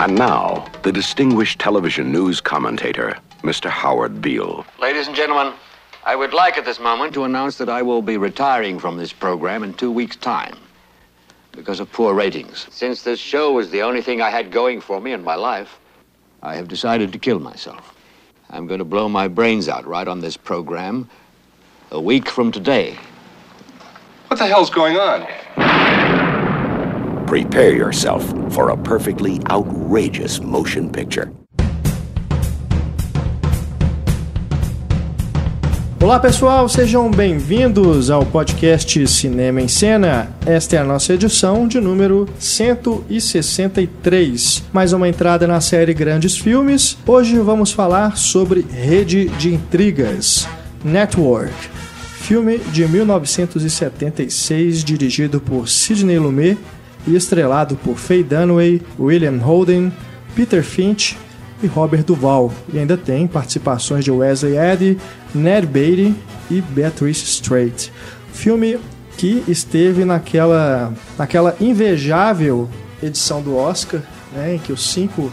And now, the distinguished television news commentator, Mr. Howard Beale. Ladies and gentlemen, I would like at this moment to announce that I will be retiring from this program in two weeks' time because of poor ratings. Since this show was the only thing I had going for me in my life, I have decided to kill myself. I'm going to blow my brains out right on this program a week from today. What the hell's going on? Prepare yourself for a perfectly outrageous motion picture. Olá pessoal, sejam bem-vindos ao podcast Cinema em Cena. Esta é a nossa edição de número 163, mais uma entrada na série Grandes Filmes. Hoje vamos falar sobre Rede de Intrigas, Network, filme de 1976 dirigido por Sidney Lumet e estrelado por Faye Dunaway, William Holden, Peter Finch e Robert Duvall. E ainda tem participações de Wesley Eddy, Ned Beatty e Beatrice Straight. Filme que esteve naquela, naquela invejável edição do Oscar, né, em que os cinco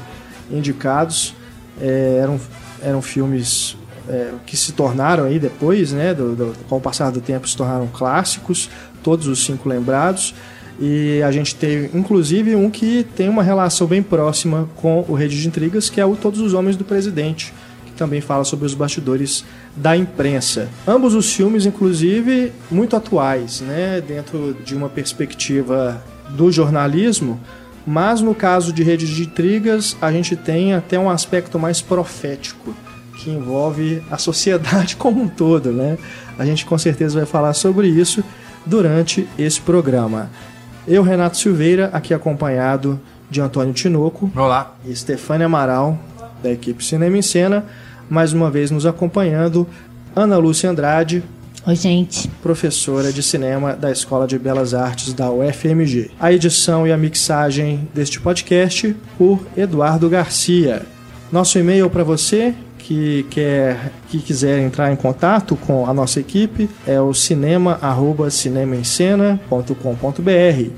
indicados é, eram, eram filmes é, que se tornaram aí depois, né, do, do, com o passar do tempo, se tornaram clássicos, todos os cinco lembrados. E a gente teve, inclusive, um que tem uma relação bem próxima com o Rede de Intrigas, que é o Todos os Homens do Presidente, que também fala sobre os bastidores da imprensa. Ambos os filmes, inclusive, muito atuais, né, dentro de uma perspectiva do jornalismo, mas no caso de Rede de Intrigas, a gente tem até um aspecto mais profético, que envolve a sociedade como um todo, né? A gente com certeza vai falar sobre isso durante esse programa. Eu, Renato Silveira, aqui acompanhado de Antônio Tinoco. Olá. E Stefânia Amaral, da equipe Cinema em Cena. Mais uma vez nos acompanhando, Ana Lúcia Andrade. Oi, gente. Professora de cinema da Escola de Belas Artes da UFMG. A edição e a mixagem deste podcast por Eduardo Garcia. Nosso e-mail para você que quer que quiser entrar em contato com a nossa equipe é o cinema@cinemaencena.com.br.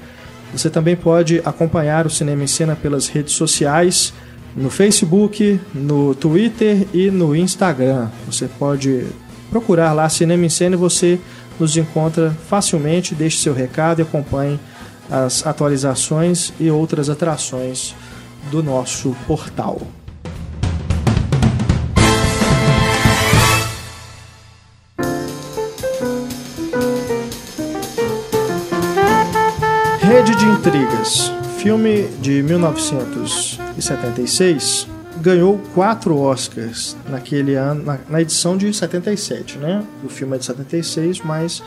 Você também pode acompanhar o Cinema em Cena pelas redes sociais, no Facebook, no Twitter e no Instagram. Você pode procurar lá Cinema em Cena e você nos encontra facilmente. Deixe seu recado e acompanhe as atualizações e outras atrações do nosso portal. Intrigas, filme de 1976, ganhou quatro Oscars naquele ano, na, na, edição de 77, né? O filme é de 76, mas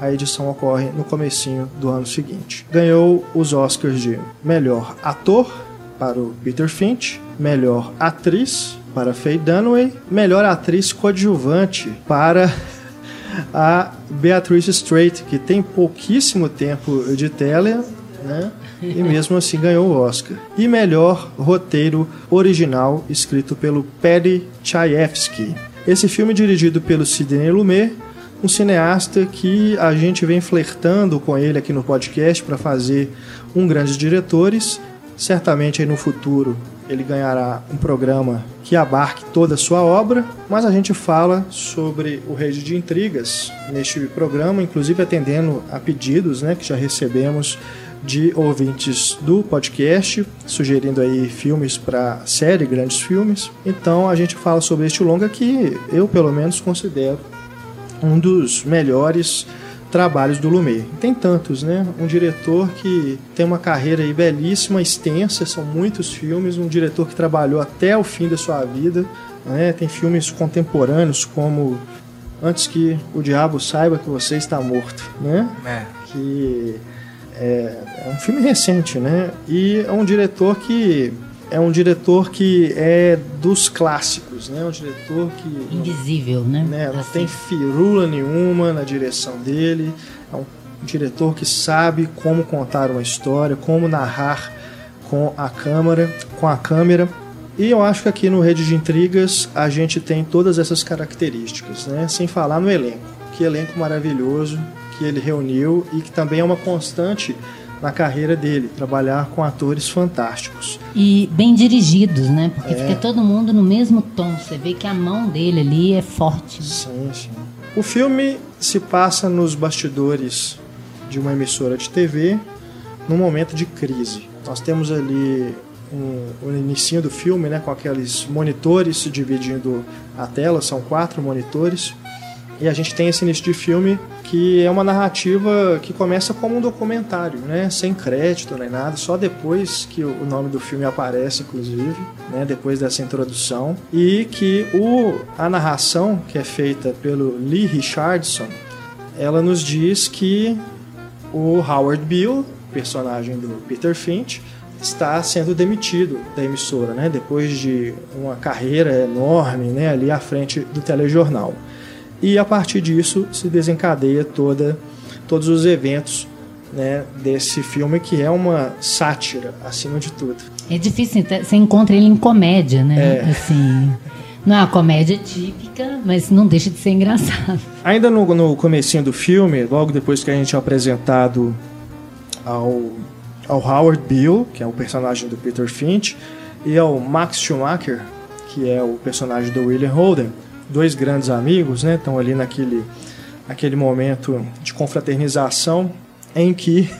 a edição ocorre no comecinho do ano seguinte. Ganhou os Oscars de melhor ator para o Peter Finch, melhor atriz para Faye Dunaway, melhor atriz coadjuvante para a Beatrice Straight, que tem pouquíssimo tempo de tela, né? E mesmo assim ganhou o Oscar. E melhor roteiro original escrito pelo Paddy Chayefsky. Esse filme é dirigido pelo Sidney Lumet, um cineasta que a gente vem flertando com ele aqui no podcast para fazer um Grandes Diretores. Certamente aí no futuro ele ganhará um programa que abarque toda a sua obra, mas a gente fala sobre o Rede de Intrigas neste programa, inclusive atendendo a pedidos né, que já recebemos de ouvintes do podcast, sugerindo aí filmes para série, grandes filmes. Então a gente fala sobre este longa que eu pelo menos considero um dos melhores trabalhos do Lumet. Tem tantos, né? Um diretor que tem uma carreira aí belíssima, extensa, são muitos filmes, um diretor que trabalhou até o fim da sua vida, né? Tem filmes contemporâneos como Antes que o diabo saiba que você está morto, né? É. Que é, é um filme recente, né? E é um diretor que é um diretor que é dos clássicos, né? Um diretor que invisível, né? né? Não Assim. tem firula nenhuma na direção dele. É um diretor que sabe como contar uma história, como narrar com a câmera, com a câmera. E eu acho que aqui no Rede de Intrigas a gente tem todas essas características, né? Sem falar no elenco. Que elenco maravilhoso que ele reuniu e que também é uma constante na carreira dele, trabalhar com atores fantásticos. E bem dirigidos, né? Porque é. fica todo mundo no mesmo tom. Você vê que a mão dele ali é forte. Sim, sim. O filme se passa nos bastidores de uma emissora de TV num momento de crise. Nós temos ali um, o início do filme, né, com aqueles monitores dividindo a tela, são quatro monitores. E a gente tem esse início de filme que é uma narrativa que começa como um documentário, né? Sem crédito nem nada, só depois que o nome do filme aparece, inclusive, né? Depois dessa introdução. E que o, a narração, que é feita pelo Lee Richardson, ela nos diz que o Howard Bill, personagem do Peter Finch, está sendo demitido da emissora, né? Depois de uma carreira enorme, né? Ali à frente do telejornal e a partir disso se desencadeia toda, todos os eventos né, desse filme que é uma sátira acima de tudo. É difícil, você encontra ele em comédia, né? É. Assim, não é uma comédia típica, mas não deixa de ser engraçado. Ainda no, no comecinho do filme, logo depois que a gente é apresentado ao, ao Howard Bill, que é o personagem do Peter Finch, e ao Max Schumacher, que é o personagem do William Holden, dois grandes amigos, né? Estão ali naquele, naquele momento de confraternização em que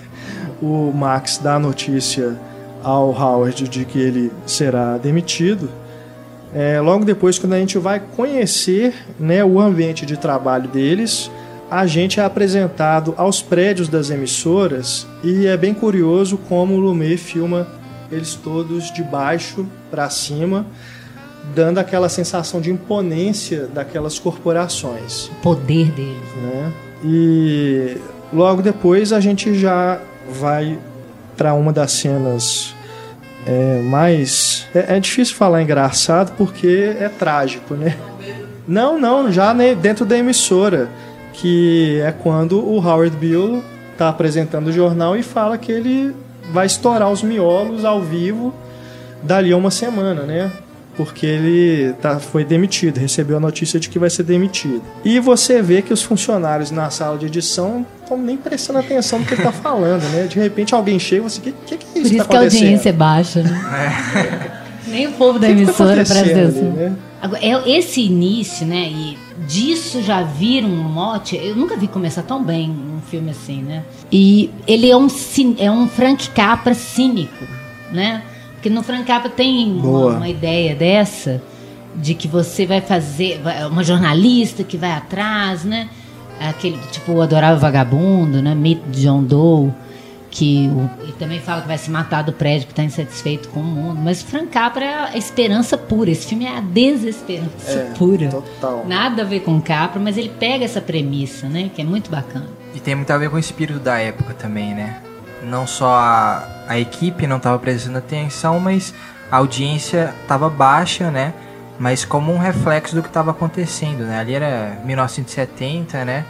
o Max dá a notícia ao Howard de que ele será demitido. É, logo depois, quando a gente vai conhecer né, o ambiente de trabalho deles, a gente é apresentado aos prédios das emissoras e é bem curioso como o Lumet filma eles todos de baixo para cima dando aquela sensação de imponência daquelas corporações. O poder deles. Né? E logo depois a gente já vai para uma das cenas é, mais. É, é, difícil falar engraçado porque é trágico, né? Não, não, já dentro da emissora, que é quando o Howard Bill está apresentando o jornal e fala que ele vai estourar os miolos ao vivo dali a uma semana, né? Porque ele tá, foi demitido, recebeu a notícia de que vai ser demitido. E você vê que os funcionários na sala de edição não estão nem prestando atenção no que ele está falando, né? De repente alguém chega e você, o que, que, que, é isso? Por isso que, tá a audiência é baixa, né? É. nem o povo da tá emissora presta atenção. Né? Agora, é esse início, né? E disso já vira um mote. Eu nunca vi começar tão bem um filme assim, né? E ele é um, é um Frank Capra cínico, né? Porque no Frank Capra tem uma, uma, ideia dessa, de que você vai fazer. Uma jornalista que vai atrás, né? Aquele, tipo, o Adorável Vagabundo, né? Meet John Doe. Que o, ele também fala que vai se matar do prédio, que está insatisfeito com o mundo. Mas Frank Capra é a esperança pura. Esse filme é a desesperança é, pura. Total. Nada a ver com Capra, mas ele pega essa premissa, né? Que é muito bacana. E tem muito a ver com o espírito da época também, né? Não só a, a equipe não estava prestando atenção, mas a audiência estava baixa, né? Mas como um reflexo do que estava acontecendo, né? Ali era 1970, né?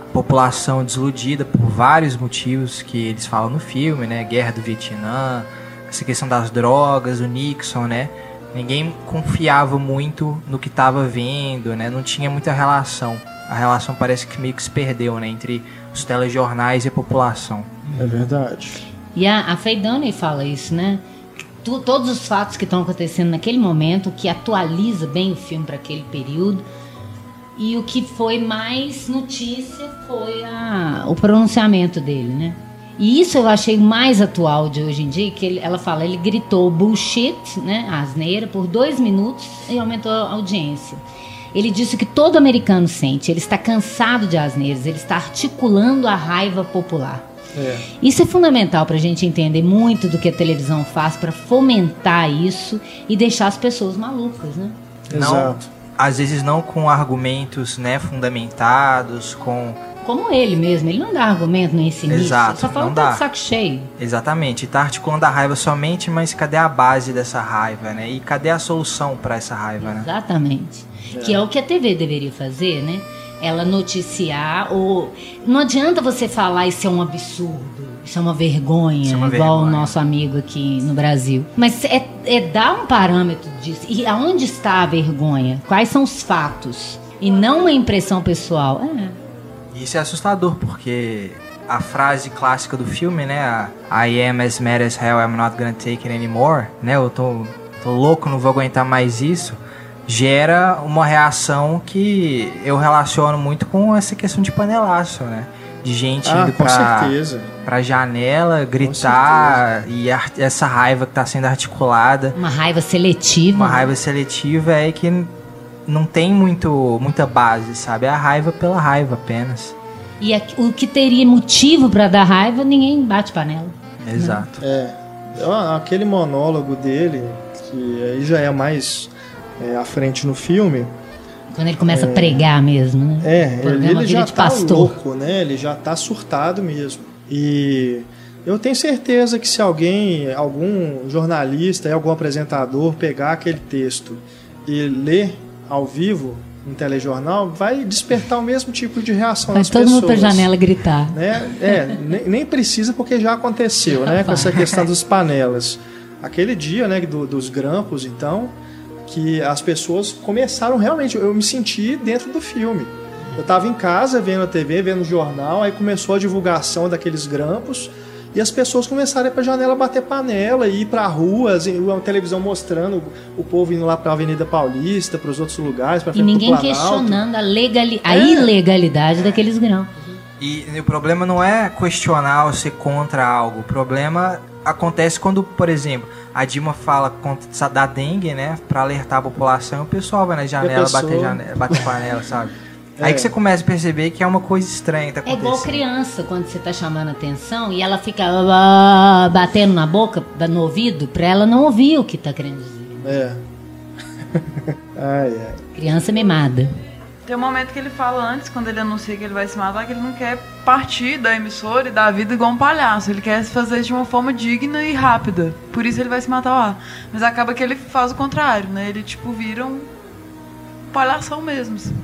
A população desiludida por vários motivos que eles falam no filme, né? Guerra do Vietnã, essa questão das drogas, o Nixon, né? Ninguém confiava muito no que estava vendo, né? Não tinha muita relação. A relação parece que meio que se perdeu, né? Entre os telejornais e a população. É verdade. E a, a Faye Dunning fala isso, né? Tu, todos os fatos que estão acontecendo naquele momento, que atualiza bem o filme para aquele período. E o que foi mais notícia foi a, o pronunciamento dele, né? E isso eu achei mais atual de hoje em dia, que ele, ela fala, ele gritou bullshit, né, asneira, por dois minutos e aumentou a audiência. Ele disse que todo americano sente, ele está cansado de asneiras, ele está articulando a raiva popular. É. Isso é fundamental para a gente entender muito do que a televisão faz para fomentar isso e deixar as pessoas malucas, né? Não, Exato. Às vezes não com argumentos né, fundamentados, com como ele mesmo, ele não dá argumento nesse início, Exato, só fala não dá. de saco cheio. Exatamente, tá articulando a raiva somente, mas cadê a base dessa raiva, né? E cadê a solução para essa raiva, né? Exatamente. É. Que é o que a TV deveria fazer, né? ela noticiar ou não adianta você falar isso é um absurdo, isso é uma vergonha, é uma igual vergonha. o nosso amigo aqui no Brasil. Mas é, é dar um parâmetro disso. E aonde está a vergonha? Quais são os fatos? E não uma impressão pessoal. É. Isso é assustador, porque a frase clássica do filme, né? A, I am as mad as hell, I'm not gonna take it anymore, né? Eu tô, tô louco, não vou aguentar mais isso. Gera uma reação que eu relaciono muito com essa questão de panelaço, né? De gente Ah, indo com pra, certeza. pra janela, gritar, e essa raiva que tá sendo articulada. Uma raiva seletiva. Uma raiva seletiva é que não tem muito, muita base, sabe? É a raiva pela raiva apenas. E a- o que teria motivo pra dar raiva, ninguém bate panela. Exato. É, ó, aquele monólogo dele, que aí já é mais é, à frente no filme, Quando ele começa a pregar mesmo, né? é, O ele, programa ele já de tá pastor. louco, né? Ele já tá surtado mesmo. E eu tenho certeza que se alguém, algum jornalista, algum apresentador pegar aquele texto e ler ao vivo no telejornal, vai despertar o mesmo tipo de reação Vai nas todo pessoas. mundo pra janela gritar. né? É, nem, nem precisa porque já aconteceu, né? Com essa questão das panelas. Aquele dia, né, do- dos grampos, então, que as pessoas começaram realmente, eu me senti dentro do filme. Eu estava em casa vendo a TV, vendo o jornal, aí começou a divulgação daqueles grampos e as pessoas começaram a ir para janela bater panela e ir para ruas, e a televisão mostrando o povo indo lá para a Avenida Paulista, para os outros lugares, para E ninguém questionando a, legali a ilegalidade daqueles grãos. E o problema não é questionar ou ser contra algo. O problema acontece quando, por exemplo, a Dilma fala contra da dengue, né? Pra alertar a população, o pessoal vai na janela pessoa- bater, janela, bater panela, sabe? Aí É. que você começa a perceber que é uma coisa estranha que tá É igual acontecendo. criança, quando você tá chamando atenção e ela fica ah, batendo na boca, no ouvido, pra ela não ouvir o que tá querendo dizer. É. ai, ai. Criança mimada. Tem um momento que ele fala antes, quando ele anuncia que ele vai se matar, que ele não quer partir da emissora e da vida igual um palhaço. Ele quer fazer isso de uma forma digna e rápida. Por isso ele vai se matar lá. Mas acaba que ele faz o contrário, né? Ele, tipo, vira um palhação mesmo. assim.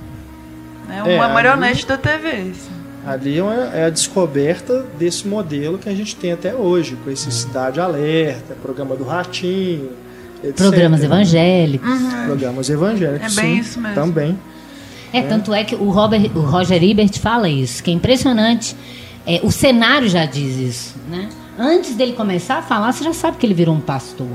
É É, uma ali- marionete da TV. assim. Ali é uma- é a descoberta desse modelo que a gente tem até hoje, com esse Cidade Alerta, programa do Ratinho, etc. Programas evangélicos. Programas evangélicos. É bem sim, isso mesmo. Também. É, tanto é que o, Robert, o Roger Ebert fala isso, que é impressionante. É, o cenário já diz isso, né? Antes dele começar a falar, você já sabe que ele virou um pastor.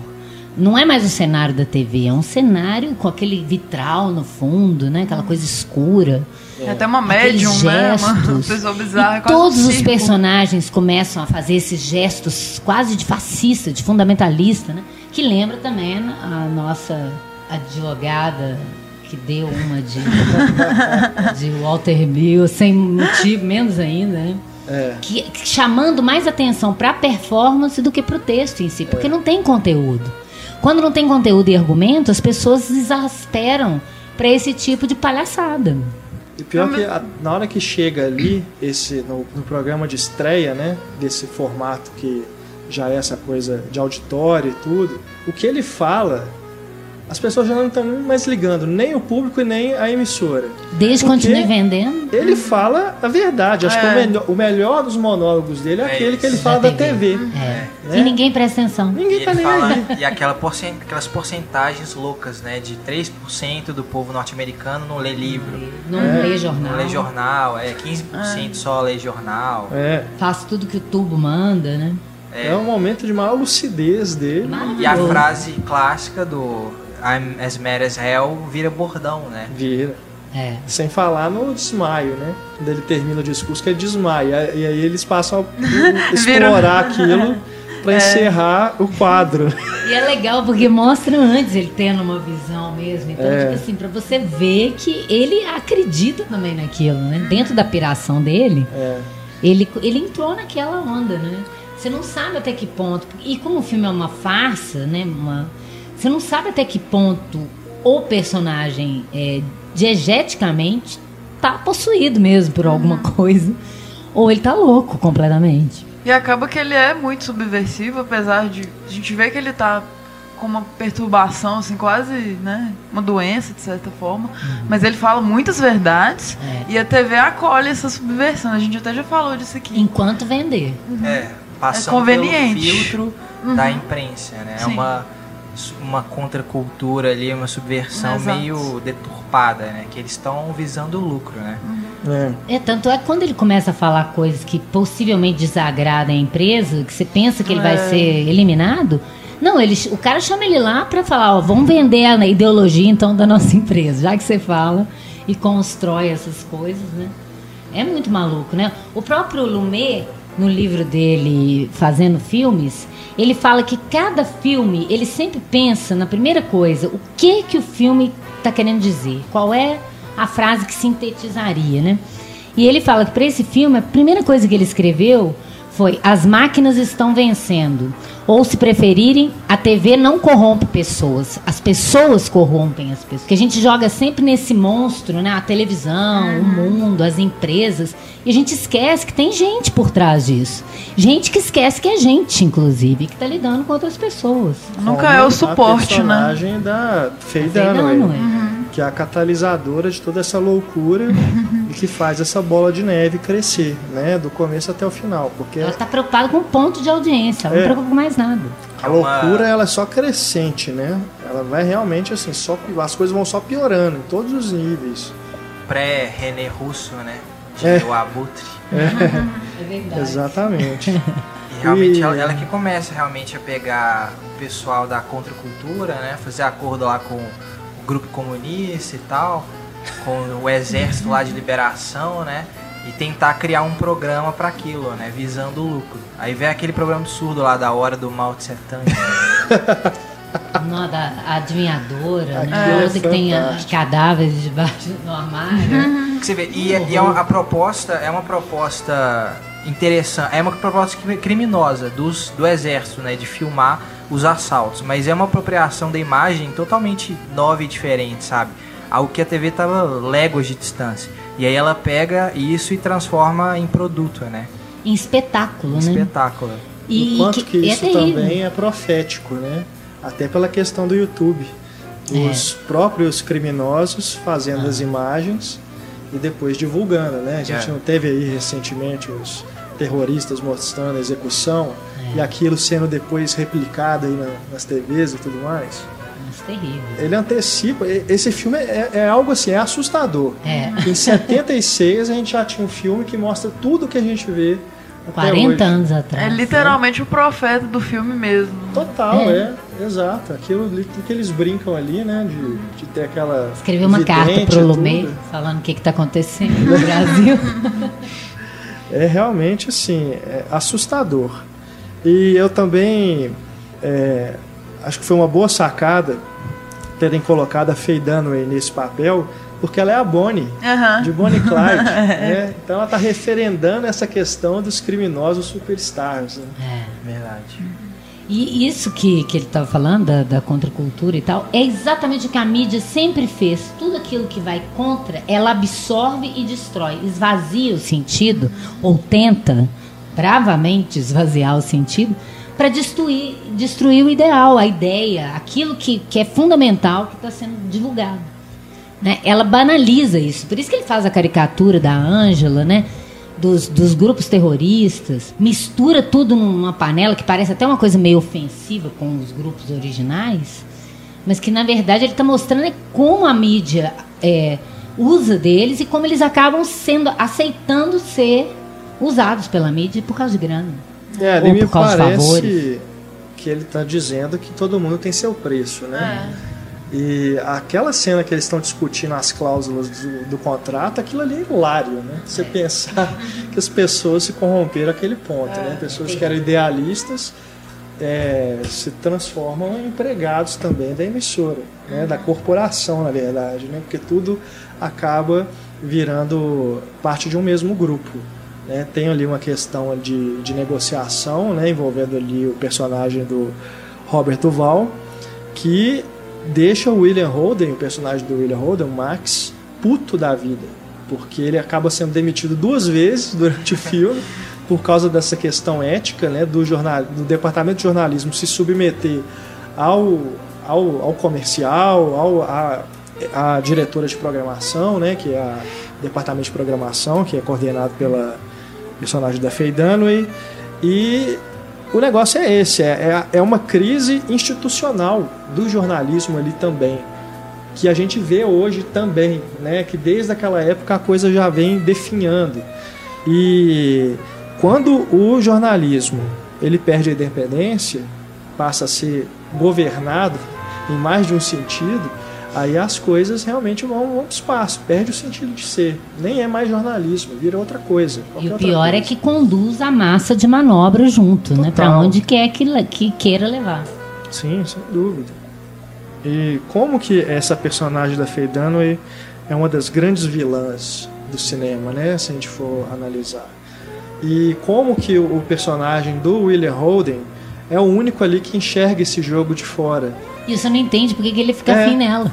Não é mais o cenário da TV, é um cenário com aquele vitral no fundo, né? Aquela coisa escura. É até uma Aqueles médium, né? Uma gestos. pessoa bizarra. Um todos os personagens começam a fazer esses gestos quase de fascista, de fundamentalista, né? Que lembra também a nossa advogada que deu uma de, de Walter Bill, sem motivo, menos ainda, né? É. Que, que chamando mais atenção para a performance do que para o texto em si, porque não tem conteúdo. Quando não tem conteúdo e argumento, as pessoas exasperam para esse tipo de palhaçada. E pior que a- na hora que chega ali, esse, no, no programa de estreia, né? Desse formato que já é essa coisa de auditório e tudo, o que ele fala, as pessoas já não estão mais ligando, nem o público e nem a emissora. Desde continue vendendo. Ele fala a verdade. Acho que o É. melhor, o melhor dos monólogos dele é, É aquele que ele isso. fala Da da TV. É. Né? E ninguém presta atenção. E Ninguém tá ele nem fala, aí. e aquela porcent, aquelas porcentagens loucas, né? De 3% do povo norte-americano não lê livro, Não É. lê jornal. não lê jornal, é 15% só lê jornal. É. Faz tudo que o tubo manda, né? É um momento de maior lucidez dele. E a frase clássica do I'm as mad as hell vira bordão, né? Vira. É. Sem falar no desmaio, né? Quando ele termina o discurso, que ele desmaia. E aí eles passam a explorar aquilo pra encerrar o quadro. E é legal porque mostra antes ele tendo uma visão mesmo. Então, É. tipo assim, pra você ver que ele acredita também naquilo, né? Dentro da piração dele, É. ele, ele entrou naquela onda, né? Você não sabe até que ponto. E como o filme é uma farsa, né? Uma, você não sabe até que ponto o personagem, é, diegeticamente, tá possuído mesmo por alguma coisa. Ou ele tá louco completamente. E acaba que ele é muito subversivo, apesar de a gente ver que ele tá com uma perturbação, assim, quase, né? Uma doença, de certa forma. Mas ele fala muitas verdades É. e a TV acolhe essa subversão. A gente até já falou disso aqui. Enquanto vender. É, passando É conveniente. pelo filtro da imprensa, né? É Sim. uma, uma contracultura ali, uma subversão Exato. meio deturpada, né? Que eles estão visando o lucro, né? É. é. tanto é que quando ele começa a falar coisas que possivelmente desagradam a empresa, que você pensa que ele é. vai ser eliminado, não, ele, o cara chama ele lá para falar, ó, vamos vender a ideologia então da nossa empresa, já que você fala e constrói essas coisas, né? É muito maluco, né? O próprio Lumet, no livro dele Fazendo Filmes, ele fala que cada filme, ele sempre pensa na primeira coisa, o que que o filme está querendo dizer, qual é a frase que sintetizaria, né? E ele fala que para esse filme, a primeira coisa que ele escreveu foi: as máquinas estão vencendo. Ou, se preferirem, a TV não corrompe pessoas. As pessoas corrompem as pessoas. Que a gente joga sempre nesse monstro, né? A televisão, uhum. o mundo, as empresas. E a gente esquece que tem gente por trás disso. Gente que esquece que é gente, inclusive, que está lidando com outras pessoas. Nunca é o suporte, a né? personagem da Faye Dunaway, uhum. Que é a catalisadora de toda essa loucura e que faz essa bola de neve crescer, né? Do começo até o final. Porque ela está preocupada com o ponto de audiência, ela é. não preocupa com mais nada. A loucura ela é só crescente, né? Ela vai realmente assim, só as coisas vão só piorando em todos os níveis. Pré-René Russo, né? De é. o Abutre. É. é verdade. Exatamente. E realmente e... Ela, ela, que começa realmente a pegar o pessoal da contracultura, né? Fazer acordo lá com grupo comunista e tal, com o exército lá de liberação, né? e tentar criar um programa para aquilo, né? Visando o lucro. Aí vem aquele programa absurdo lá da hora do Mao Tse Tung. Não, da adivinhadora, né? É, que tem cadáveres debaixo do armário. Você vê, e, e é a proposta é uma proposta interessante, é uma proposta criminosa dos, do exército, né? De filmar os assaltos, mas é uma apropriação da imagem totalmente nova e diferente, sabe? Algo que a TV tava léguas de distância. E aí ela pega isso e transforma em produto, né? Em espetáculo, em né? Espetáculo. E Enquanto que, que é isso é também é profético, né? Até pela questão do YouTube. Os é. próprios criminosos fazendo ah. as imagens e depois divulgando, né? A gente é. não teve aí recentemente os terroristas mostrando a execução é. e aquilo sendo depois replicado aí na, nas TVs e tudo mais terrível. Ele antecipa. Esse filme é, é, algo assim, é assustador. É. Em 76 a gente já tinha um filme que mostra tudo que a gente vê. 40 hoje. anos atrás. É literalmente o profeta do filme mesmo. Total, é. é exato. Aquilo que eles brincam ali, né? De, de ter aquela. Escreveu uma carta pro Lumê falando o que está acontecendo no Brasil. é realmente assim, é assustador. E eu também é, acho que foi uma boa sacada terem colocado a Faye Dunaway nesse papel, porque ela é a Bonnie, uhum. de Bonnie Clyde. né? Então ela está referendando essa questão dos criminosos superstars. Né? É, verdade. E isso que, que ele estava falando, da, da contracultura e tal, é exatamente o que a mídia sempre fez. Tudo aquilo que vai contra, ela absorve e destrói. Esvazia o sentido, ou tenta bravamente esvaziar o sentido, para destruir, destruir o ideal, a ideia, aquilo que, que é fundamental que está sendo divulgado. Né? Ela banaliza isso. Por isso que ele faz a caricatura da Ângela, né? Dos, dos grupos terroristas, mistura tudo numa panela que parece até uma coisa meio ofensiva com os grupos originais, mas que na verdade ele está mostrando é como a mídia é, usa deles e como eles acabam sendo aceitando ser usados pela mídia por causa de grana. É, ali me parece que ele está dizendo que todo mundo tem seu preço, né? É. E aquela cena que eles estão discutindo as cláusulas do, do, contrato, aquilo ali é hilário, né? Você é. pensar que as pessoas se corromperam aquele ponto, né? é. né? Pessoas que eram idealistas é, se transformam em empregados também da emissora, né? Da corporação, na verdade, né? Porque tudo acaba virando parte de um mesmo grupo. Né? Tem ali uma questão de, de negociação, né? envolvendo ali o personagem do Robert Duval, que deixa o William Holden, o personagem do William Holden, o Max, puto da vida, porque ele acaba sendo demitido duas vezes durante o filme por causa dessa questão ética, né, do jornal, do departamento de jornalismo se submeter ao, ao, ao comercial, ao, a, a diretora de programação, né, que é o departamento de programação, que é coordenado pela personagem da Faye Dunaway. E o negócio é esse, é, é, é uma crise institucional do jornalismo ali também. que a gente vê hoje também, né? Que desde aquela época a coisa já vem definhando. E quando o jornalismo ele perde a independência, passa a ser governado em mais de um sentido, aí as coisas realmente vão, vão para o espaço, perde o sentido de ser. Nem é mais jornalismo, vira outra coisa. E o pior é que conduz a massa de manobra junto, né? Total. né? Para onde quer que, que queira levar. Sim, sem dúvida. E como que essa personagem da Faye Dunaway é uma das grandes vilãs do cinema, né? Se a gente for analisar. E como que o personagem do William Holden é o único ali que enxerga esse jogo de fora. E você não entende porque que ele fica é. afim nela.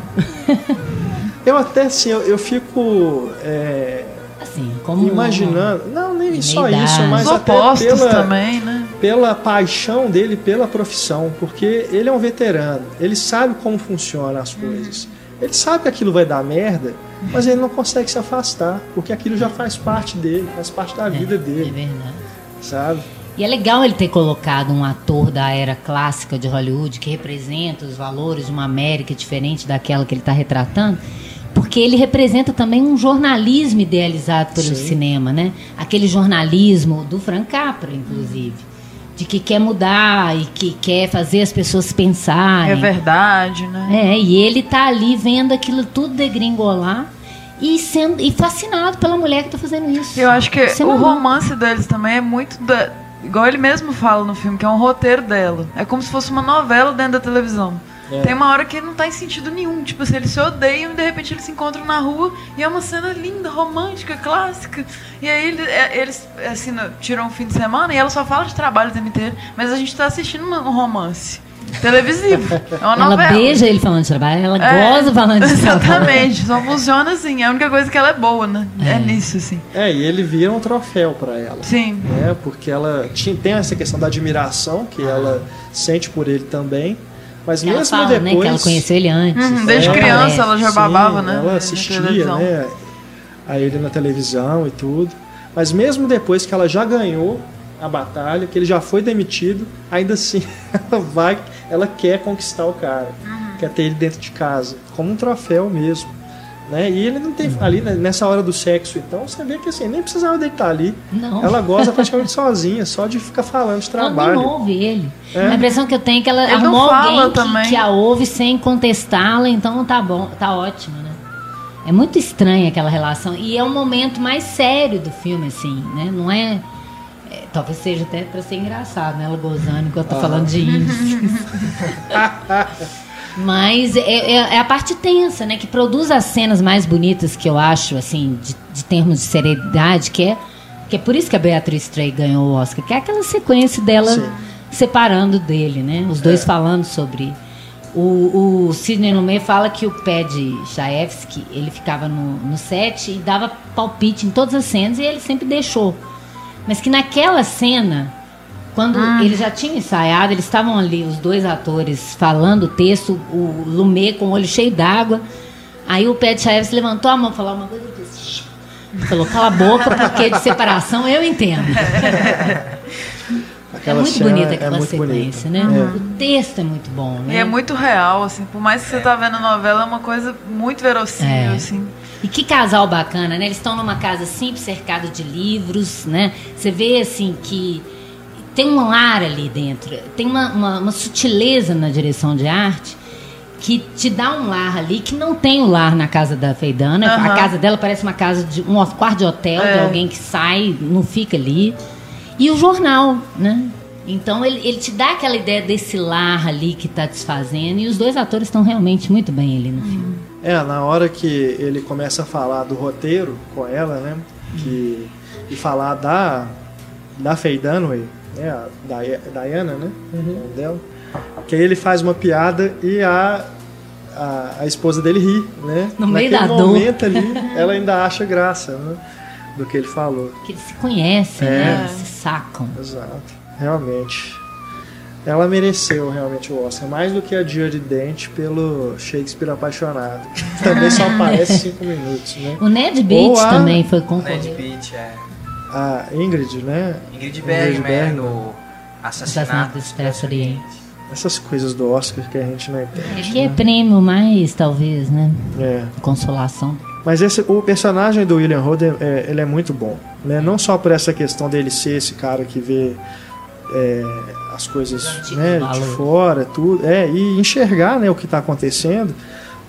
eu até assim, eu, eu fico é, assim, como imaginando, não nem só isso, mas Os até pela também, né? pela paixão dele pela profissão, porque ele é um veterano, ele sabe como funcionam as coisas. Ele sabe que aquilo vai dar merda, mas ele não consegue se afastar, porque aquilo já faz parte dele, faz parte da é, vida dele. É verdade. Sabe? E é legal ele ter colocado um ator da era clássica de Hollywood que representa os valores de uma América diferente daquela que ele está retratando, porque ele representa também um jornalismo idealizado pelo Sim. cinema, né? Aquele jornalismo do Frank Capra, inclusive, de que quer mudar e que quer fazer as pessoas pensarem. É verdade, né? É, e ele tá ali vendo aquilo tudo degringolar e sendo e fascinado pela mulher que está fazendo isso. Eu acho que é o romance deles também é muito da, igual ele mesmo fala no filme, que é um roteiro dela. É como se fosse uma novela dentro da televisão. É. Tem uma hora que não tá em sentido nenhum. Tipo assim, eles se odeiam e de repente eles se encontram na rua e é uma cena linda, romântica, clássica. E aí é, eles, assim, tiram um fim de semana e ela só fala de trabalho o tempo inteiro, mas a gente tá assistindo um romance. Televisivo. É uma ela novela. beija ele falando de trabalho, ela é, goza falando de exatamente, trabalho. Exatamente, só funciona assim. É a única coisa que ela é boa, né? É, é nisso, assim. É, e ele vira um troféu para ela. Sim. Né? Porque ela tinha, tem essa questão da admiração que ela sente por ele também. Mas ela mesmo fala, depois. Né, que ela conheceu ele antes. Uhum, desde criança ela já babava, sim, né? Ela assistia, né? A ele na televisão e tudo. Mas mesmo depois que ela já ganhou a batalha, que ele já foi demitido, ainda assim ela vai, ela quer conquistar o cara, uhum. quer ter ele dentro de casa, como um troféu mesmo. Né? E ele não tem uhum. ali né, nessa hora do sexo, então você vê que assim, nem precisava dele estar ali. Não. Ela goza praticamente sozinha, só de ficar falando de trabalho. Ela não ouve ele. É. A impressão que eu tenho é que ela ele arrumou alguém que, que, a ouve sem contestá-la, então tá bom, tá ótimo, né? É muito estranha aquela relação. E é um momento mais sério do filme, assim, né? Não é é, talvez seja até para ser engraçado, né? Ela gozando enquanto eu tô ah. falando de índios. Mas é, é, é, a parte tensa, né? Que produz as cenas mais bonitas que eu acho, assim, de, de termos de seriedade, que é, que é por isso que a Beatriz Stray ganhou o Oscar, que é aquela sequência dela Sim. separando dele, né? Os dois é. falando sobre. O, o Sidney Lumet fala que o Ped Chaevsky, ele ficava no, no set e dava palpite em todas as cenas e ele sempre deixou mas que naquela cena, quando ah. ele já tinha ensaiado, eles estavam ali, os dois atores, falando o texto, o Lumet com o olho cheio d'água. Aí o Pet Chaves levantou a mão e falou uma coisa e disse, falou, cala a boca, porque de separação eu entendo. Aquela é muito bonita é aquela é muito sequência, bonita. né? É. O texto é muito bom, né? E é muito real, assim. Por mais que você tá vendo a novela, é uma coisa muito verossímil, é. assim. E que casal bacana, né? Eles estão numa casa simples, cercado de livros, né? Você vê, assim, que tem um lar ali dentro. Tem uma, uma, uma sutileza na direção de arte que te dá um lar ali que não tem o lar na casa da Feidana. Uhum. A casa dela parece uma casa de um quarto de hotel é. de alguém que sai, não fica ali. E o jornal, né? Então ele, ele te dá aquela ideia desse lar ali que está desfazendo e os dois atores estão realmente muito bem ali no uhum. filme. É, na hora que ele começa a falar do roteiro com ela, né? Que, e falar da, da Faye Dunaway, né? A Diana, né? Uhum. Dela. Que aí ele faz uma piada e a, a, a esposa dele ri, né? No meio Naquele da momento dor. ali, ela ainda acha graça, né? Do que ele falou. Que eles se conhecem, né? é. né? Eles se sacam. Exato. Realmente ela mereceu realmente o Oscar, mais do que a Judy Dent pelo Shakespeare apaixonado. Também só aparece cinco minutos, né? O Ned Beat a... também foi concorrido. Ned Beat, é. A Ingrid, né? Ingrid Bergman, Ingrid Bergman. no Assassinato, Assassinato do Expresso Oriente. essas coisas do Oscar que a gente não entende. Ele é prêmio mais, talvez, né? É. Consolação. Mas esse, o personagem do William Holden, é, ele é muito bom. Né? Não só por essa questão dele ser esse cara que vê é, as coisas né, de fora, tudo, é, e enxergar né, o que está acontecendo,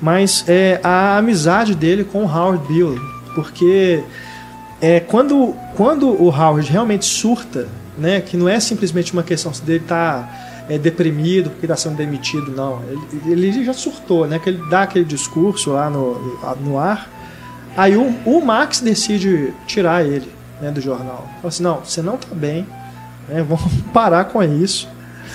mas é, a amizade dele com o Howard Bill, porque é, quando, quando o Howard realmente surta, né, que não é simplesmente uma questão dele estar tá, é, deprimido porque está sendo demitido, não. Ele, ele, já surtou, né, que ele dá aquele discurso lá no, no ar. Aí o, o Max decide tirar ele né, do jornal. Fala assim, não, você não está bem, né, vamos parar com isso.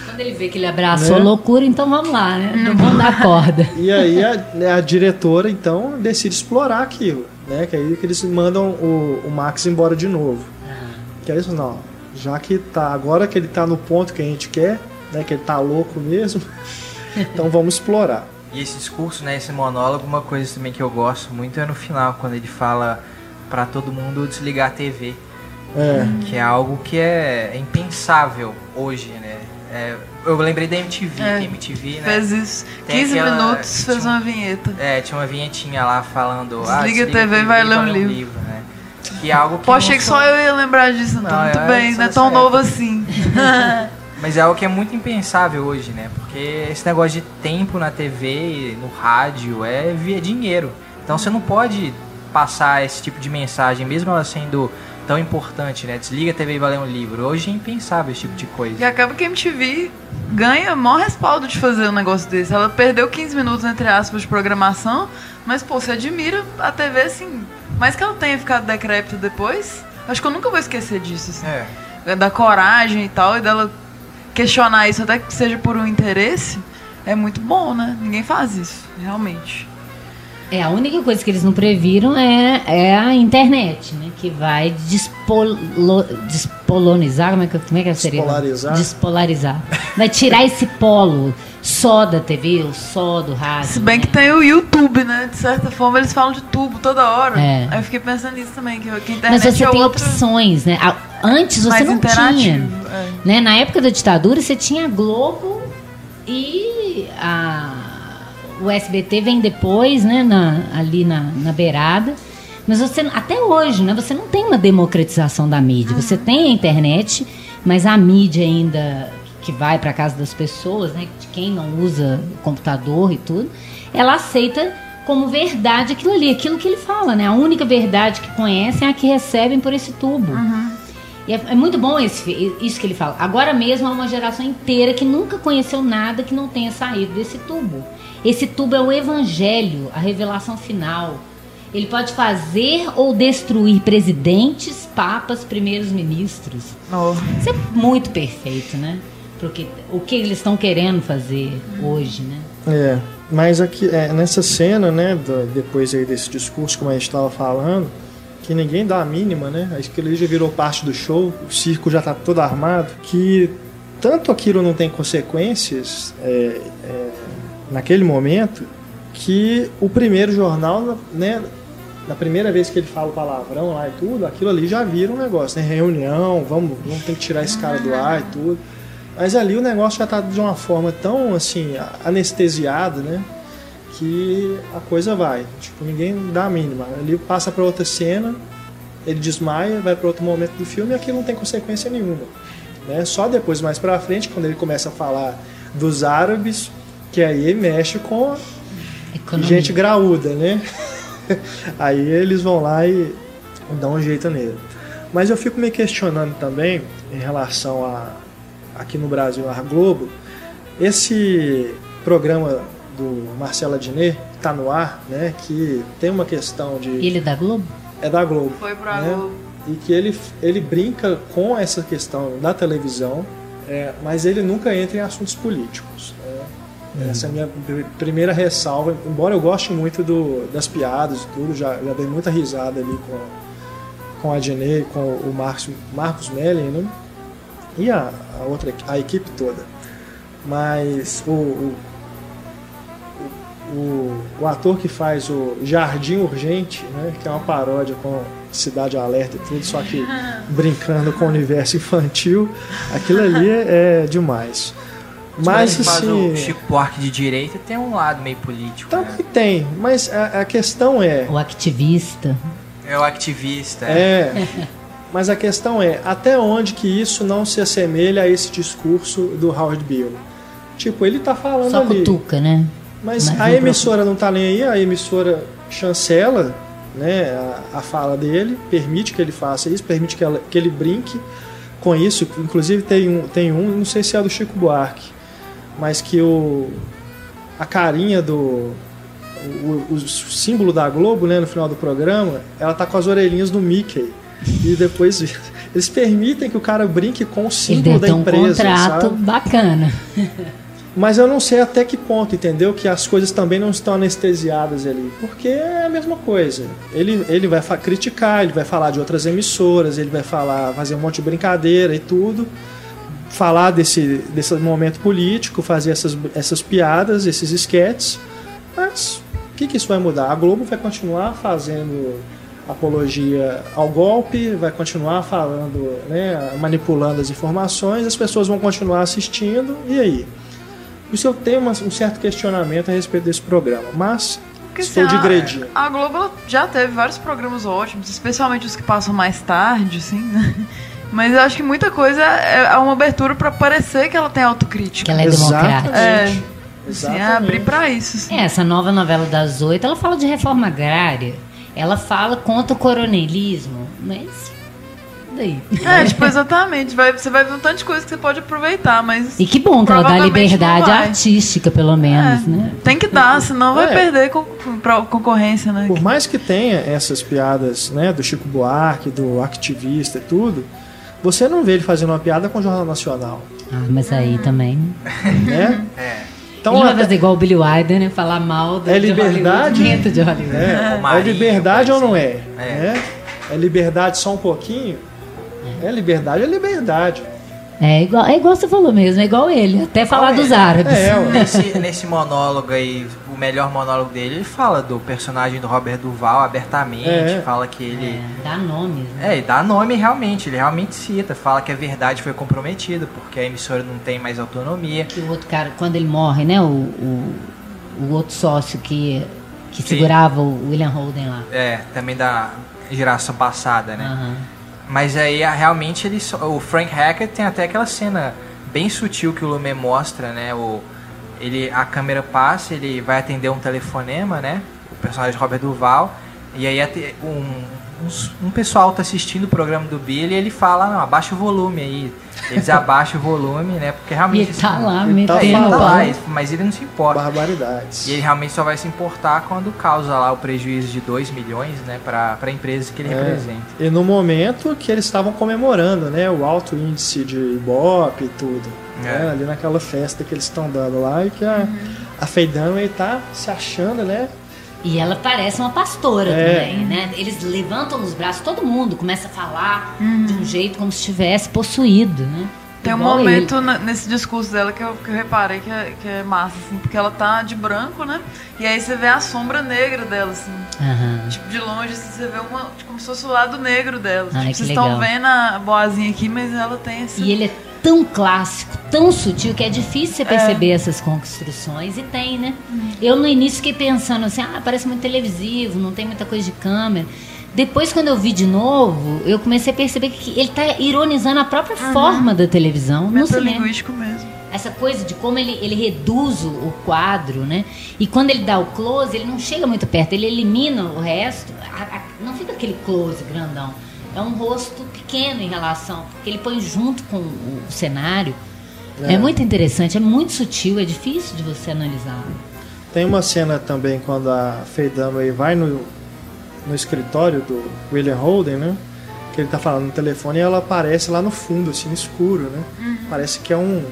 Quando ele vê que ele abraçou né? loucura, então vamos lá, né? Vamos dar corda. E aí a, né, a diretora, então, decide explorar aquilo né? Que aí que eles mandam o, o Max embora de novo. Uhum. Que é isso, não. Já que tá, agora que ele tá no ponto que a gente quer, né? Que ele tá louco mesmo, então vamos explorar. E esse discurso, né, esse monólogo, uma coisa também que eu gosto muito é no final, quando ele fala para todo mundo desligar a TV. É. Que é algo que é impensável hoje, né? É, eu lembrei da MTV, é, MTV, né? Fez isso. 15 aquela, minutos, fez uma vinheta. É, tinha uma vinhetinha lá falando. Desliga, ah, desliga a TV e vai ler um livro. livro né? Que é algo que. Pô, achei que só eu ia lembrar disso, não. Muito bem, não é tão novo assim. Mas é algo que é muito impensável hoje, né? Porque esse negócio de tempo na TV, no rádio, é via dinheiro. Então você não pode passar esse tipo de mensagem, mesmo ela sendo tão importante, né? Desliga a TV e vai ler um livro. Hoje é impensável esse tipo de coisa. E acaba que a MTV ganha maior respaldo de fazer um negócio desse. Ela perdeu 15 minutos, entre aspas, de programação, mas, pô, você admira a TV, assim, mais que ela tenha ficado decrépita depois, acho que eu nunca vou esquecer disso, assim. É. Da coragem e tal, e dela questionar isso, até que seja por um interesse, é muito bom, né? Ninguém faz isso, realmente. É, a única coisa que eles não previram é, é a internet, né? Que vai despolo, despolonizar, como é que, como é que seria? Despolarizar. Despolarizar. Vai tirar esse polo só da TV, ou só do rádio. Se bem né? que tem o YouTube, né? De certa forma, eles falam de tubo toda hora. É. Aí eu fiquei pensando nisso também, que, a internet Mas você é tem outra... opções, né? Antes você não tinha. É. Né? Na época da ditadura, você tinha a Globo e a o SBT vem depois, né, na, ali na, na beirada. Mas você, até hoje, né, você não tem uma democratização da mídia. Você tem a internet, mas a mídia ainda que vai para casa das pessoas, né, de quem não usa computador e tudo, ela aceita como verdade aquilo ali, aquilo que ele fala, né? A única verdade que conhecem é a que recebem por esse tubo. Uhum. E é, é, muito bom esse, isso que ele fala. Agora mesmo há uma geração inteira que nunca conheceu nada que não tenha saído desse tubo. Esse tubo é o evangelho, a revelação final. Ele pode fazer ou destruir presidentes, papas, primeiros ministros. Oh. Isso é muito perfeito, né? Porque o que eles estão querendo fazer hoje, né? É, mas aqui é, nessa cena, né, do, depois aí desse discurso, como a gente estava falando, que ninguém dá a mínima, né? Aquilo ali já virou parte do show, o circo já está todo armado, que tanto aquilo não tem consequências é, é, naquele momento que o primeiro jornal, né, na primeira vez que ele fala o palavrão lá e tudo, aquilo ali já vira um negócio, né? Reunião, vamos, vamos ter que tirar esse cara do ar e tudo. Mas ali o negócio já está de uma forma tão assim, anestesiada, né? Que a coisa vai. Tipo, ninguém dá a mínima. Ali passa para outra cena, ele desmaia, vai para outro momento do filme e aquilo não tem consequência nenhuma. Né? Só depois, mais para frente, quando ele começa a falar dos árabes, que aí mexe com Economia. gente graúda, né? aí eles vão lá e dão um jeito nele. Mas eu fico me questionando também em relação a aqui no Brasil a Globo, esse programa do Marcelo Adnet está no ar, né? Que tem uma questão de ele é da Globo? É da Globo. Foi pra né? Globo. E que ele ele brinca com essa questão da televisão, é, mas ele nunca entra em assuntos políticos. Uhum. Essa é a minha primeira ressalva. Embora eu goste muito do, das piadas e tudo, já, já dei muita risada ali com, com a Jenny, com o Marcos, Marcos Mellen, né? E a, a, outra, a equipe toda. Mas o, o, o, o, ator que faz o Jardim Urgente, né? Que é uma paródia com Cidade Alerta e tudo, só que brincando com o universo infantil, aquilo ali é, é demais. Mas faz assim. o Chico Buarque de direita tem um lado meio político. Também Né? tem, mas a, a questão é. O ativista. É o ativista. É. É. Mas a questão é, até onde que isso não se assemelha a esse discurso do Howard Bill? Tipo, ele tá falando Só ali. cutuca, né? Mas, Mas a emissora não tá nem aí, a emissora chancela né, a, a fala dele, permite que ele faça isso, permite que, ela- que ele brinque com isso. Inclusive tem um, tem um, não sei se é do Chico Buarque, mas que o a carinha do o, o símbolo da Globo, né, no final do programa, ela tá com as orelhinhas do Mickey. E depois eles permitem que o cara brinque com o símbolo da ter um empresa, contrato sabe? bacana. Mas eu não sei até que ponto, entendeu? Que as coisas também não estão anestesiadas ali. Porque é a mesma coisa. Ele, ele vai criticar, ele vai falar de outras emissoras, ele vai falar, fazer um monte de brincadeira e tudo. Falar desse, desse momento político, fazer essas, essas piadas, esses esquetes. Mas o que, que isso vai mudar? A Globo vai continuar fazendo apologia ao golpe, vai continuar falando, né, manipulando as informações, as pessoas vão continuar assistindo, e aí? Isso eu tenho uma- um certo questionamento a respeito desse programa, mas Porque, estou assim, a-. A Globo já teve vários programas ótimos, especialmente os que passam mais tarde, assim, né? Mas eu acho que muita coisa é é uma abertura pra parecer que ela tem autocrítica. Que ela é democrática. É, assim, é abrir pra isso. Assim. É, essa nova novela das oito, ela fala de reforma agrária. Ela fala contra o coronelismo, mas. Daí. É, tipo, exatamente. Vai, você vai ver um tanto de coisa que você pode aproveitar, mas. E que bom que ela dá liberdade artística, pelo menos, É, né? Tem que dar, senão vai É. perder con pra concorrência, né? Por mais que tenha essas piadas né, do Chico Buarque, do ativista e tudo, você não vê ele fazendo uma piada com o Jornal Nacional. Ah, mas aí também. Né? É. Então, Ele vai até- fazer igual o Billy Wilder, né? Falar mal do É de liberdade? Hollywood, dentro de Hollywood. É, é liberdade ou não é? É. Né? É liberdade só um pouquinho? É liberdade, é liberdade. É igual, é igual você falou mesmo, é igual ele. Até falar dos árabes. É. Nesse, nesse monólogo aí, o melhor monólogo dele, ele fala do personagem do Robert Duval abertamente, É. fala que ele. É, dá nomes, né? É, dá nome realmente, ele realmente cita, fala que a verdade foi comprometida, porque a emissora não tem mais autonomia. Que o outro cara, quando ele morre, né? O, o, o outro sócio que, que Sim. segurava o William Holden lá. É, também da geração passada, né? Aham. Mas aí realmente ele o Frank Hackett tem até aquela cena bem sutil que o Lumet mostra, né? O, ele, a câmera passa, ele vai atender um telefonema, né? O personagem Robert Duval. E aí um, uns- um pessoal tá assistindo o programa do Billy e ele fala, não, abaixa o volume aí. Eles abaixam o volume, né? Porque realmente. ele tá assim, lá, ele tá ele metendo tá o lá, mas ele não se importa. Barbaridades. E ele realmente só vai se importar quando causa lá o prejuízo de 2 milhões, né? Pra, pra empresa que ele É. representa. E no momento que eles estavam comemorando, né, o alto índice de Ibope e tudo, É. né, ali naquela festa que eles estão dando lá e que a, a Faye Dunaway tá se achando, né, E ela parece uma pastora É. também, né? Eles levantam os braços, todo mundo começa a falar de um jeito como se estivesse possuído, né? Tem um Igual momento na- nesse discurso dela que eu, que eu reparei que é, que é massa, assim, porque ela tá de branco, né? E aí você vê a sombra negra dela, assim. ele. Aham. Tipo, de longe, assim, você vê uma, tipo, como se fosse o lado negro dela. Ai, tipo, vocês estão vendo a boazinha aqui, mas ela tem esse. E ele é tão clássico, tão sutil, que é difícil você perceber essas construções. E tem, né? Eu no início fiquei pensando assim, ah, parece muito televisivo, não tem muita coisa de câmera. Depois, quando eu vi de novo, eu comecei a perceber que ele tá ironizando a própria forma da televisão cinema. Metalinguístico mesmo. essa coisa de como ele, ele reduz o, o quadro, né? E quando ele dá o close, ele não chega muito perto, ele elimina o resto. A- a- não fica aquele close grandão. É um rosto pequeno em relação, porque ele põe junto com o, cenário. É. muito interessante, é muito sutil, é difícil de você analisar. Tem uma cena também quando a Faye Dunaway vai no, no escritório do William Holden, né? Que ele tá falando no telefone e ela aparece lá no fundo, assim, no escuro, né? Parece que é um.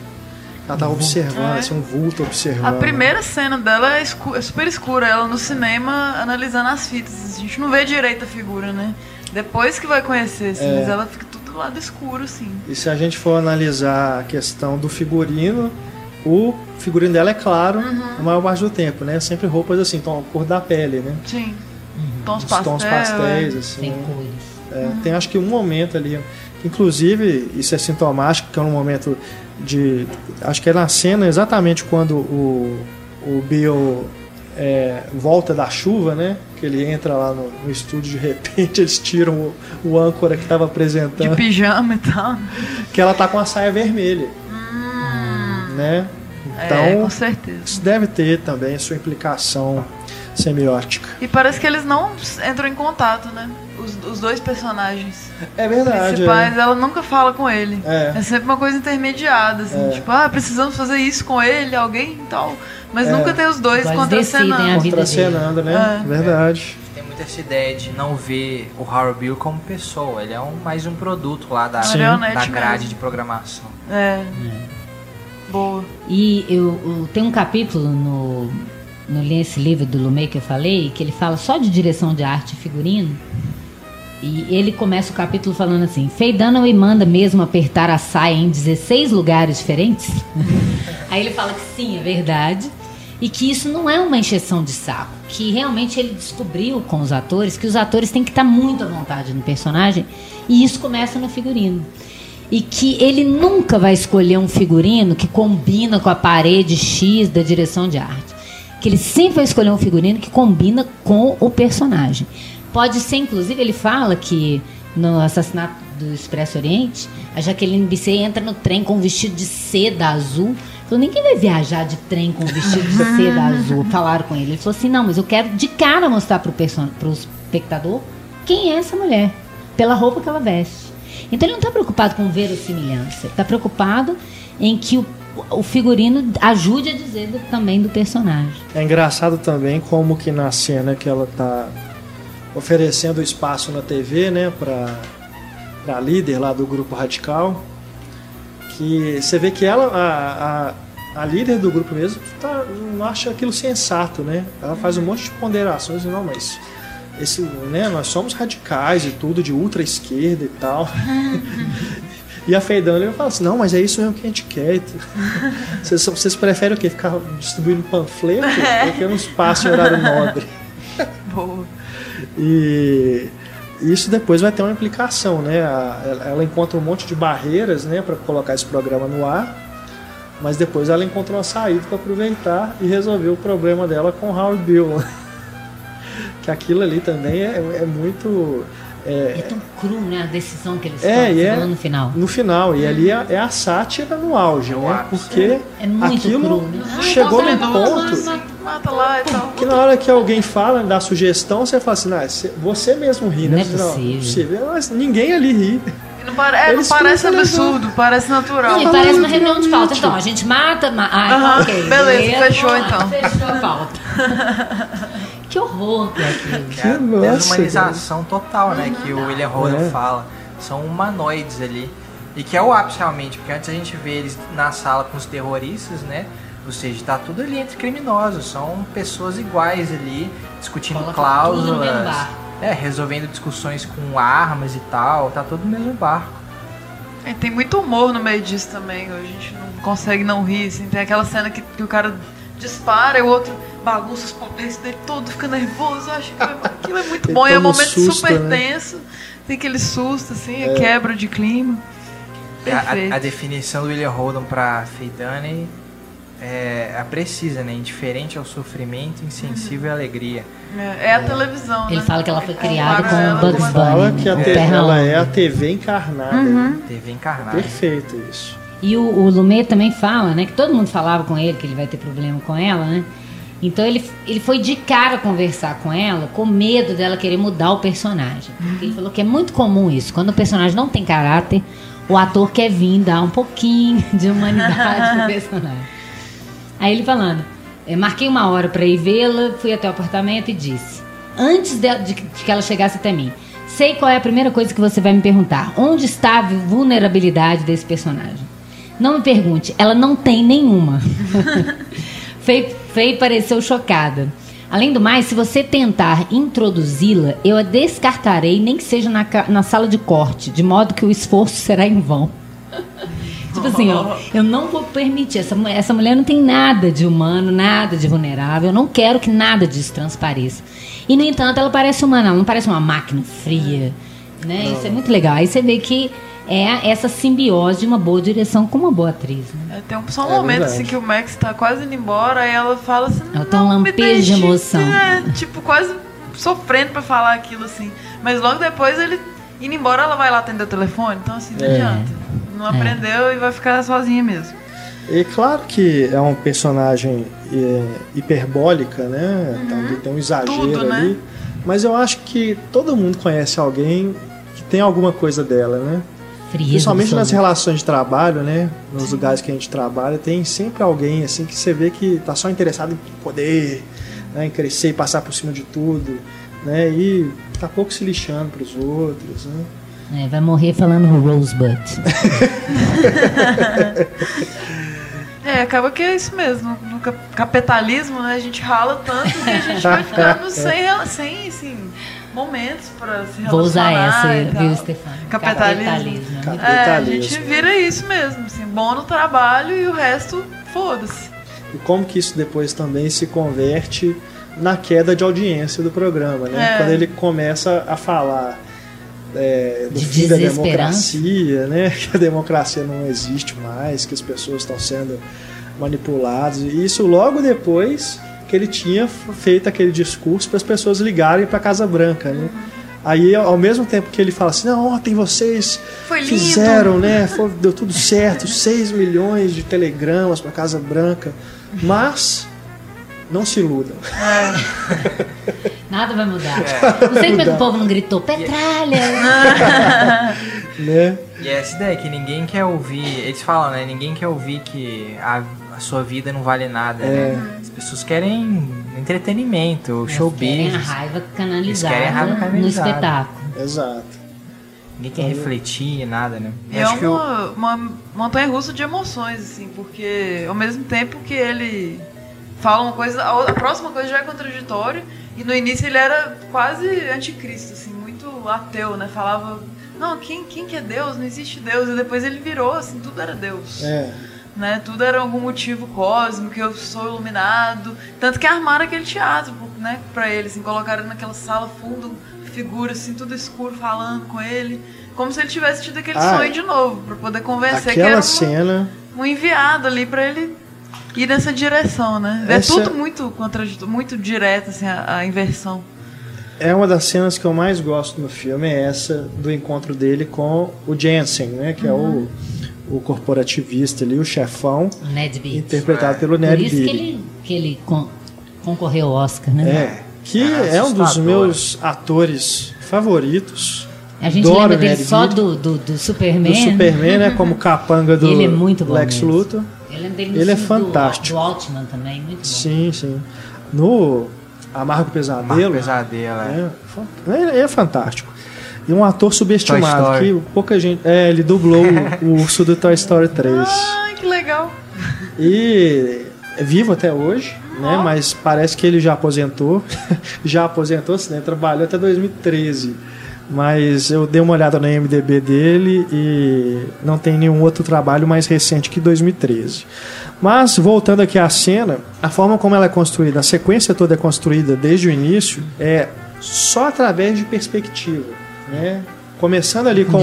Ela tá observando, É. assim, um vulto observando. A primeira cena dela é, escu- é super escura, ela no cinema analisando as fitas. A gente não vê direito a figura, né? Depois que vai conhecer, assim, É. mas ela fica tudo do lado escuro, assim. E se a gente for analisar a questão do figurino, o figurino dela é claro a maior parte do tempo, né? Sempre roupas assim, tom, a cor da pele, né? Sim. Tons Os pastel. tons pastéis, é. assim. Sem né? cores. É, Tem acho que um momento ali, inclusive isso é sintomático, que é um momento de. Acho que é na cena exatamente quando o, o Bill é, volta da chuva, né? Que ele entra lá no, no estúdio, de repente eles tiram o, o âncora que estava apresentando. De pijama e tal. Que ela tá com a saia vermelha. Hum. Né? Então, é, com certeza. Isso deve ter também sua implicação semiótica. E parece que eles não entram em contato, né? Os, os dois personagens. É verdade. Principais, é. ela nunca fala com ele. É. é sempre uma coisa intermediada, assim, É. tipo, ah, precisamos fazer isso com ele, alguém e tal. Mas É. nunca tem os dois contracenando. decidem a vida Contracenando, né? É. Verdade. Tem muito essa ideia de não ver o Howard Bill como pessoa. Ele é um, mais um produto lá da, Sim. Da grade mesmo. de programação. É. Boa. E eu, eu- tem um capítulo no, no nesse livro do Lumet que eu falei, que ele fala só de direção de arte e figurino. E ele começa o capítulo falando assim: Faye Dunaway manda mesmo apertar a saia em 16 lugares diferentes? Aí ele fala que sim, é verdade. E que isso não é uma encheção de saco. Que realmente ele descobriu com os atores que os atores têm que estar muito à vontade no personagem. E isso começa no figurino. E que ele nunca vai escolher um figurino que combina com a parede X da direção de arte. Que ele sempre vai escolher um figurino que combina com o personagem. Pode ser, inclusive, ele fala que no assassinato do Expresso Oriente, a Jaqueline Bisset entra no trem com um vestido de seda azul. Falou, ninguém vai viajar de trem com um vestido de seda azul. Falaram com ele. Ele falou assim, não, mas eu quero de cara mostrar pro, person- pro espectador quem é essa mulher, pela roupa que ela veste. Então ele não está preocupado com verossimilhança, ele está preocupado em que o, o figurino ajude a dizer do- também do personagem. É engraçado também como que na cena que ela tá oferecendo espaço na TV, né, pra, pra líder lá do grupo radical, que você vê que ela, a, a, a líder do grupo mesmo, tá, não acha aquilo sensato, né? Ela faz um monte de ponderações, não, mas esse, né, nós somos radicais e tudo, de ultra esquerda e tal. E a Feidana fala assim, não, mas é isso mesmo que a gente quer. Vocês, vocês preferem o quê? Ficar distribuindo panfleto? Porque não espaço em horário nobre. Boa. E isso depois vai ter uma implicação, né? A- Ela ela encontra um monte de barreiras, né, para colocar esse programa no ar, mas depois ela encontra uma saída para aproveitar e resolver o problema dela com Howard Bill. que aquilo ali também é, é muito É tão cru, né? A decisão que eles É, tomam é- no final. no final e ali é, é a sátira no auge, né? Porque É muito aquilo cru, né? Ah, chegou então num tá bom, ponto mas- Mata lá e tal. que na hora que alguém fala, dá sugestão, você fala assim, "Não, você- você mesmo ri, né? Não é possível. Mas ninguém ali ri. Não, pare- é, não parece absurdo, parece natural. Não, e parece uma reunião de pauta. Então, a gente mata. Ma ah, então, Aham, ok. beleza, fechou, então. Fechou a pauta. que horror que é aquilo. Que é Nossa, desumanização total, né? Que o William Holden É. fala. São humanoides ali. E que é o ápice realmente, porque antes a gente vê eles na sala com os terroristas, né? Ou seja, tá tudo ali entre criminosos. São pessoas iguais ali, discutindo Coloca cláusulas. É, resolvendo discussões com armas e tal. Tá todo no mesmo barco. E tem muito humor no meio disso também. A gente não consegue não rir. Assim. Tem aquela cena que, que o cara dispara e o outro bagunça os papéis dele todo, fica nervoso. Acho que aquilo é muito Ele bom. E é um momento susto, super né? tenso. Tem aquele susto, assim, a quebra de clima. É, A, a- a definição do William Holden pra Feidane é a precisa, né? Indiferente ao sofrimento, insensível à alegria. É, é a televisão, Ele né? fala que ela foi criada Compara com ela o Bugs com- Fala Bunny, que a ela é a TV encarnada. Uhum. TV encarnada. Perfeito isso. E o, o Lumet também fala, né? Que todo mundo falava com ele que ele vai ter problema com ela, né? Então ele, ele foi de cara conversar com ela, com medo dela querer mudar o personagem. Porque Ele falou que é muito comum isso. Quando o personagem não tem caráter, o ator quer vir dar um pouquinho de humanidade pro personagem. Aí ele falando, "Eu marquei uma hora pra ir vê-la, fui até o apartamento e disse, antes de, de que- de que ela chegasse até mim, sei qual é a primeira coisa que você vai me perguntar. Onde está a vulnerabilidade desse personagem? Não me pergunte, ela não tem nenhuma. Fei, Fei pareceu chocada. Além do mais, se você tentar introduzi-la, eu a descartarei, nem que seja na, na sala de corte, de modo que o esforço será em vão. tipo assim, ó, eu não vou permitir. Essa, essa mulher não tem nada de humano, nada de vulnerável. Eu não quero que nada disso transpareça. E, no entanto, ela parece humana, ela não parece uma máquina fria. Né? Isso é muito legal. Aí você vê que é essa simbiose de uma boa direção com uma boa atriz. Né? É, tem um, só um é momento assim que o Max tá quase indo embora e ela fala assim. Ela tem um lampejo de emoção. É, tipo, quase sofrendo para falar aquilo assim. Mas logo depois ele indo embora, ela vai lá atender o telefone. Então, assim, não é. adianta. Não é. aprendeu e vai ficar sozinha mesmo. E claro que é um personagem é, hiperbólica, né? Uhum. tem um exagero Tudo, né? ali. Né? Mas eu acho que todo mundo conhece alguém que tem alguma coisa dela, né? Frieza Principalmente nas relações de trabalho, né? Nos Sim. lugares que a gente trabalha, tem sempre alguém assim que você vê que tá só interessado em poder, né? em crescer e passar por cima de tudo, né? E tá pouco se lixando para os outros, né? É, vai morrer falando Rosebud. é, acaba que é isso mesmo. No capitalismo, né? A gente rala tanto que a gente vai ficando sem, sem assim, momentos para se relacionar. Vou usar essa, viu, Stefano? Capitalismo. Capitalismo. Capitalismo. É, a gente vira isso mesmo, assim, bom no trabalho e o resto, foda-se. E como que isso depois também se converte na queda de audiência do programa, né? É. Quando ele começa a falar é, do de fim da democracia, né? Que a democracia não existe mais, que as pessoas estão sendo manipuladas. E isso logo depois que ele tinha feito aquele discurso para as pessoas ligarem para a Casa Branca, né? Aí, ao mesmo tempo que ele fala assim, não, ontem vocês fizeram, né? Foi, deu tudo certo, 6 milhões de telegramas para a Casa Branca. Mas não se iludam. É. Nada vai mudar. É. Não sei como é que o povo não gritou petralha. né? E essa ideia que ninguém quer ouvir, eles falam, né? Ninguém quer ouvir que a, a sua vida não vale nada, né? é. né? As pessoas querem entretenimento, Eles show querem a raiva canalizada, querem a raiva canalizada. no espetáculo. Exato. Ninguém quer refletir, nada, né? É uma, eu... uma montanha russa de emoções, assim, porque ao mesmo tempo que ele fala uma coisa, a próxima coisa já é contraditória, e no início ele era quase anticristo, assim, muito ateu, né? Falava, não, quem, quem que é Deus? Não existe Deus. E depois ele virou, assim, tudo era Deus. É. Né? Tudo era algum motivo cósmico, eu sou iluminado. Tanto que armaram aquele teatro, né, pra ele, assim, colocaram naquela sala fundo, figura, assim, tudo escuro, falando com ele. Como se ele tivesse tido aquele ah, sonho de novo, para poder convencer que era um, cena... um enviado ali para ele ir nessa direção, né? É Essa... É tudo muito contraditório, muito direto, assim, a, a, inversão. É uma das cenas que eu mais gosto no filme, é essa do encontro dele com o Jensen, né? Que uhum. é o, o corporativista ali, o chefão. Ned Beat. Interpretado é. pelo Ned Por isso que ele, que ele con concorreu ao Oscar, né? É, que é, é um dos meus atores favoritos. A gente Adoro lembra dele Ned só do, do, do, Superman. Do Superman, né? Como capanga do ele é muito bom Lex mesmo. Luthor. Ele é fantástico. Do, do Altman também, muito bom. Sim, sim. No Amargo Pesadelo. Amargo Pesadelo, é. É, é fantástico. E um ator subestimado, que pouca gente. É, ele dublou o, o urso do Toy Story 3. Ai, que legal. E é vivo até hoje, né? Mas parece que ele já aposentou. já aposentou, né? Trabalhou até 2013. Mas eu dei uma olhada na MDB dele e não tem nenhum outro trabalho mais recente que 2013. Mas, voltando aqui à cena, a forma como ela é construída, a sequência toda é construída desde o início, é só através de perspectiva. Né? Começando ali com,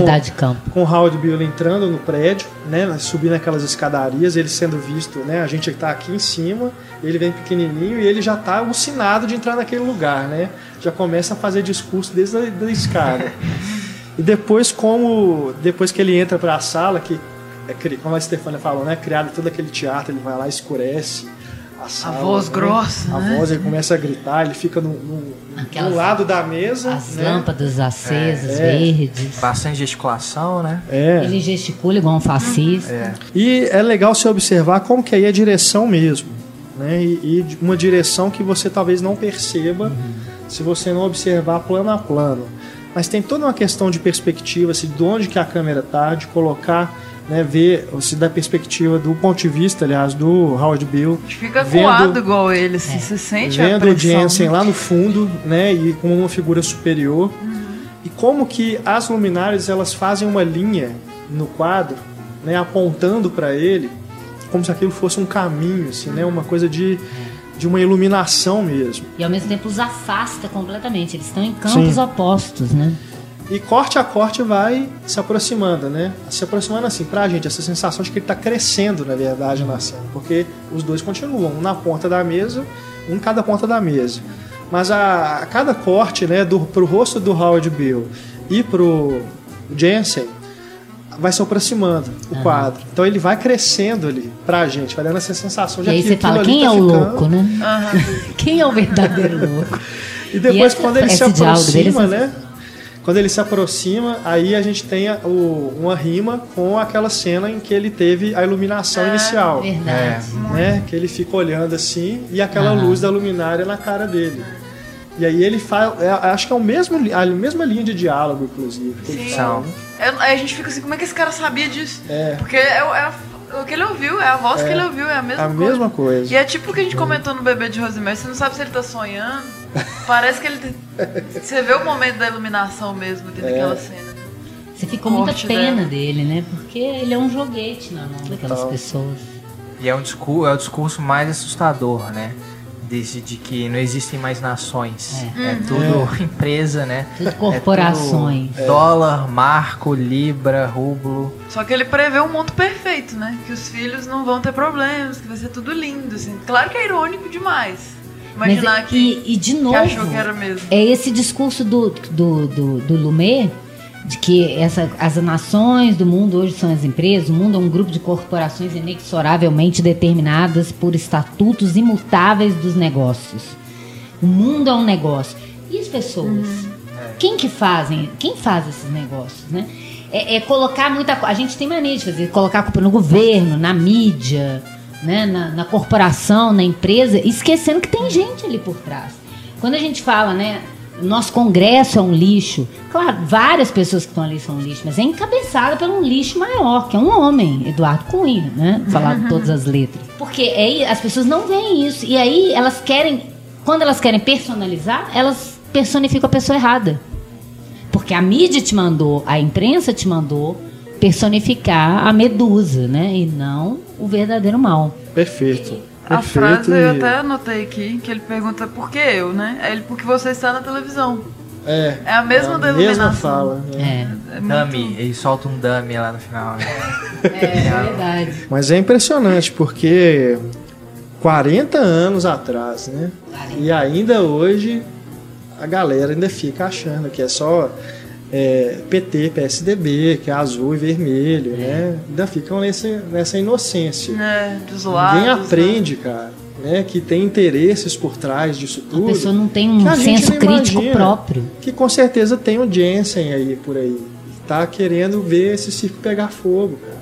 com o Howard Bill entrando no prédio, né, subindo aquelas escadarias, ele sendo visto, né, a gente está aqui em cima, ele vem pequenininho e ele já está alucinado de entrar naquele lugar, né? Já começa a fazer discurso desde a da escada. e depois como depois que ele entra para a sala, que é, como a Stefania falou, né, criado todo aquele teatro, ele vai lá escurece a, sala, a voz né? grossa. A né? voz, ele começa a gritar, ele fica no, no, Aquelas, no lado da mesa. As né? lâmpadas acesas, é, verdes. Bastante gesticulação, né? É. Ele gesticula igual um fascista. É. E é legal se observar como que aí é a direção mesmo. Né? E, e uma direção que você talvez não perceba uhum. se você não observar plano a plano. Mas tem toda uma questão de perspectiva, assim, de onde que a câmera está, de colocar né, ver, se da perspectiva do ponto de vista, aliás, do Howard Bill. A gente fica vendo, igual ele, assim, é. se sente Vendo o Jensen lá no fundo, né, e como uma figura superior. Uhum. E como que as luminárias, elas fazem uma linha no quadro, né, apontando para ele, como se aquilo fosse um caminho, assim, né, uma coisa de de uma iluminação mesmo. E ao mesmo tempo os afasta completamente. Eles estão em campos Sim. opostos, né? E corte a corte vai se aproximando, né? Se aproximando assim, pra gente, essa sensação de que ele tá crescendo, na verdade, na cena. Porque os dois continuam, um na ponta da mesa, um em cada ponta da mesa. Mas a, a cada corte, né, do, pro rosto do Howard Bill e pro Jensen, vai se aproximando o quadro. Então ele vai crescendo ali pra gente, vai dando essa sensação de E aí que você aquilo fala, ali quem tá é o ficando- louco, né? Quem é o verdadeiro louco? E depois, E essa- quando ele se diálogo dele aproxima, né? Quando ele se aproxima, aí a gente tem o- uma rima com aquela cena em que ele teve a iluminação inicial. Verdade. Né? Que ele fica olhando assim e aquela luz da luminária na cara dele. E aí ele faz. é, acho que é o mesmo, a mesma linha de diálogo, inclusive. Sim. fala, né? A gente fica assim, como é que esse cara sabia disso? É. Porque é, o- é a- o que ele ouviu, é a voz que ele ouviu, é a mesma A coisa. mesma coisa. E é tipo o que a gente comentou no bebê de Rosemary, você não sabe se ele tá sonhando. Parece que ele. Você vê o momento da iluminação mesmo dentro É. daquela cena. Você ficou muita pena dela. dele, né? Porque ele é um joguete na mão daquelas Total. pessoas. E é um discurso, é o discurso mais assustador, né? Desse, de que não existem mais nações. É, tudo empresa, né? Tudo É corporações. tudo dólar, marco, libra, rublo. Só que ele prevê um mundo perfeito, né? Que os filhos não vão ter problemas, que vai ser tudo lindo, assim. Claro que é irônico demais. Imaginar Mas, que, e, e de que novo, achou que era mesmo. é esse discurso do, do, do, do Lumet, de que essa, as nações do mundo hoje são as empresas, o mundo é um grupo de corporações inexoravelmente determinadas por estatutos imutáveis dos negócios. O mundo é um negócio. E as pessoas? Quem que fazem? Quem faz esses negócios, né? É, é colocar muita A gente tem mania de fazer, colocar a culpa no governo, na mídia, né? na, na corporação, na empresa, esquecendo que tem gente ali por trás. Quando a gente fala, né? Nosso Congresso é um lixo. Claro, várias pessoas que estão ali são um lixo, mas é encabeçada por um lixo maior, que é um homem, Eduardo Cunha, né? Falar todas as letras. Porque aí as pessoas não veem isso. E aí elas querem, quando elas querem personalizar, elas personificam a pessoa errada. Porque a mídia te mandou, a imprensa te mandou personificar a medusa, né? E não o verdadeiro mal. Perfeito. A Perfeito. frase eu e- até anotei aqui, que ele pergunta por que eu, né? É ele porque você está na televisão. É, É a mesma da a mesma iluminação. fala. né? É, É muito- Dummy, ele solta um dummy lá no final. Né? é verdade. Mas é impressionante porque 40 anos atrás, né? E ainda hoje a galera ainda fica achando que é só é, PT, PSDB, que é azul e vermelho, né? Ainda ficam nesse, nessa inocência. né, dos lados. Ninguém né? aprende, cara, né? Que tem interesses por trás disso A tudo. pessoa não tem que um a senso crítico próprio. Que com certeza tem o Jensen aí por aí. Tá querendo ver esse circo pegar fogo, cara.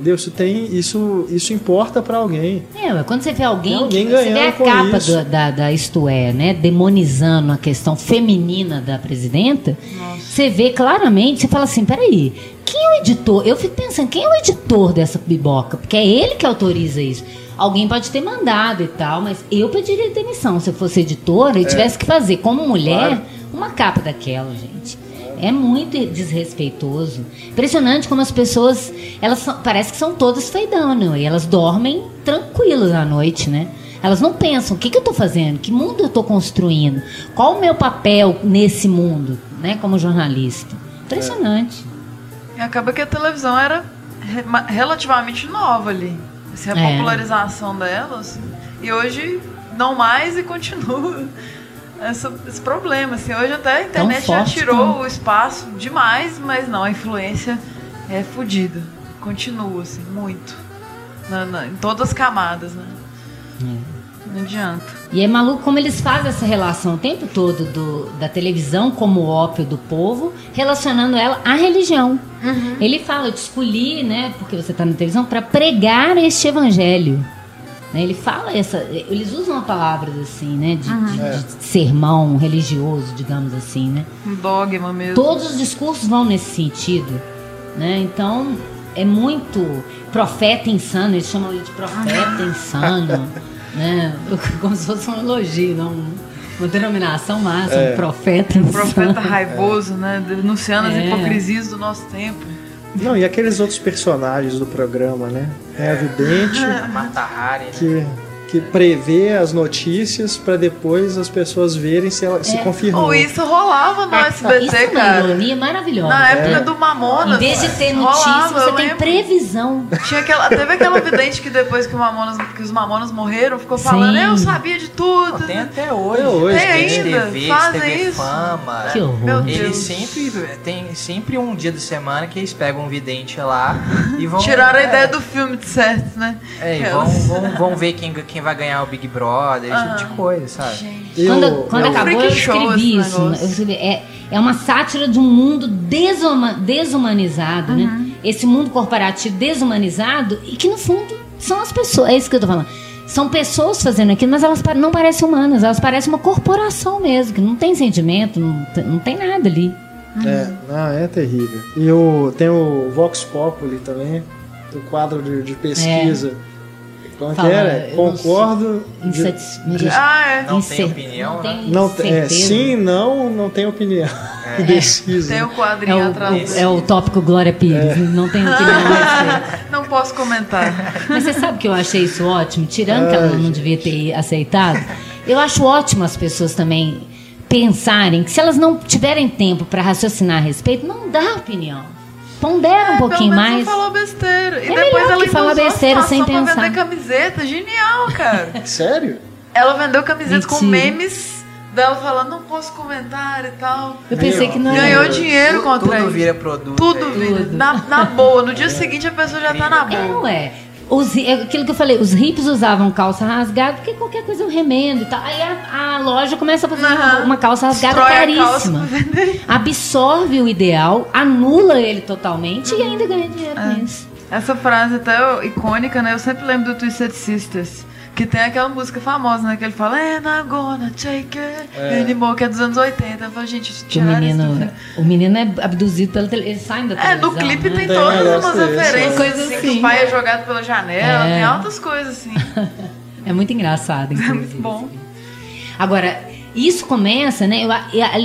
Entendeu? Isso tem. Isso, isso importa pra alguém. É, mas quando você vê alguém, Tem alguém que, você vê a capa do- da, da Isto É, né, demonizando a questão feminina da presidenta, você vê claramente, você fala assim, peraí, quem é o editor? Eu fico pensando, quem é o editor dessa biboca? Porque é ele que autoriza isso. Alguém pode ter mandado e tal, mas eu pediria demissão se eu fosse editora e tivesse que fazer, como mulher, Claro. uma capa daquela, gente. É muito desrespeitoso. Impressionante como as pessoas, elas são- parece que são todas feidano e elas dormem tranquilas à noite, né? Elas não pensam, o que, que eu tô fazendo? Que mundo eu tô construindo? Qual o meu papel nesse mundo, né, como jornalista? Impressionante. E acaba que a televisão era relativamente nova ali. Assim, a É. popularização dela, assim. E hoje não mais e continua essa- esse problema. Assim. Hoje até a internet já tirou como- o espaço demais, mas não, a influência é fodida. Continua, assim, muito. Na- na- em todas as camadas, né? Não adianta. E é maluco como eles fazem essa relação o tempo todo do- da televisão como ópio do povo, relacionando ela à religião. Ele fala, eu te escolhi, né, porque você está na televisão, para pregar este evangelho. Né, Ele fala essa. Eles usam palavras assim, né? De, de- de sermão religioso, digamos assim, né? Um dogma mesmo. Todos os discursos vão nesse sentido. Né? Então, é muito profeta insano, eles chamam ele de profeta insano. né? Como se fosse um elogio, não uma denominação máxima, É. profeta insano. Profeta raivoso, né? Denunciando as É. hipocrisias do nosso tempo. Não, e aqueles outros personagens do programa, né? É a vidente A Mata Hari, né? que, que prevê as notícias para depois as pessoas verem se, ela, se É. confirmou. Ou isso rolava no SBT, Isso é uma cara. ironia maravilhosa. Na época né? do Mamonas. Em vez de ter notícia, rolava, você tem lembro. previsão. Tinha aquela, teve aquela vidente que depois que, o Mamonas, que os Mamonas morreram, ficou falando, Sim. eu sabia de tudo. Tem até hoje. Até hoje, Tem ainda, TV, fazem TV isso. Fama. Que horror. Meu Eles Deus. sempre tem sempre um dia da semana que eles pegam um vidente lá e vão Tiraram a é, ideia do filme de certo, né? É, e Aquelas- vão, vão, vão ver quem, quem vai ganhar o Big Brother, esse tipo de coisa, sabe? Gente. Eu- Quando, quando eu- acabou, eu escrevi isso. né? Eu escrevi, é, é uma sátira de um mundo desuma- desumanizado, Uhum. né? Esse mundo corporativo desumanizado e que, no fundo, são as pessoas. É isso que eu tô falando. São pessoas fazendo aquilo, mas elas não parecem humanas. Elas parecem uma corporação mesmo, que não tem sentimento, não, tem- não tem nada ali. É, não, é terrível. E o, tem o Vox Populi também, do quadro de, de pesquisa. Como Fala, que era? Concordo. de- Insatis- Ah, é. Não incer- tem opinião, não né? tem não, tem- é, sim, não, não tem opinião. Indeciso. Tem o É quadrinho atrás. o, é o tópico Glória Pires, não tem opinião. Não posso comentar. Mas você sabe que eu achei isso ótimo? Tirando que ela não devia ter aceitado, eu acho ótimo as pessoas também pensarem que se elas não tiverem tempo para raciocinar a respeito, não dá opinião. Pondera um É, pouquinho pelo menos mais. não falou besteira. E É depois ela que falar besteira sem pra pensar. vender camiseta. Genial, cara. Sério? ela vendeu camisetas com memes dela falando, não posso comentar e tal. Eu pensei que não Ganhou era. dinheiro contra Tudo isso. vira produto. Tudo aí. vira. Tudo. Na, na boa. No dia seguinte a pessoa já tá na É, boa. ué. Os, é aquilo que eu falei, os hips usavam calça rasgada porque qualquer coisa é um remendo e tal. Aí a, a loja começa a fazer uma, uma calça rasgada Destrói calça caríssima. vender. Absorve o ideal, anula ele totalmente e ainda ganha dinheiro É. com isso. Essa frase até icônica, né? Eu sempre lembro do Twisted Sisters. Que tem aquela música famosa, né? Que ele fala, And I'm gonna take it anymore, que é dos anos 80. Eu falo, gente, o isso menino, filme. o menino é abduzido pela televisão. Ele sai da É, televisão. no clipe né? tem Tem todas umas referências, é. Coisa assim, que assim. o pai é jogado pela janela, É. tem altas coisas assim. É muito engraçado, inclusive. muito bom. Agora, isso começa, né? Eu,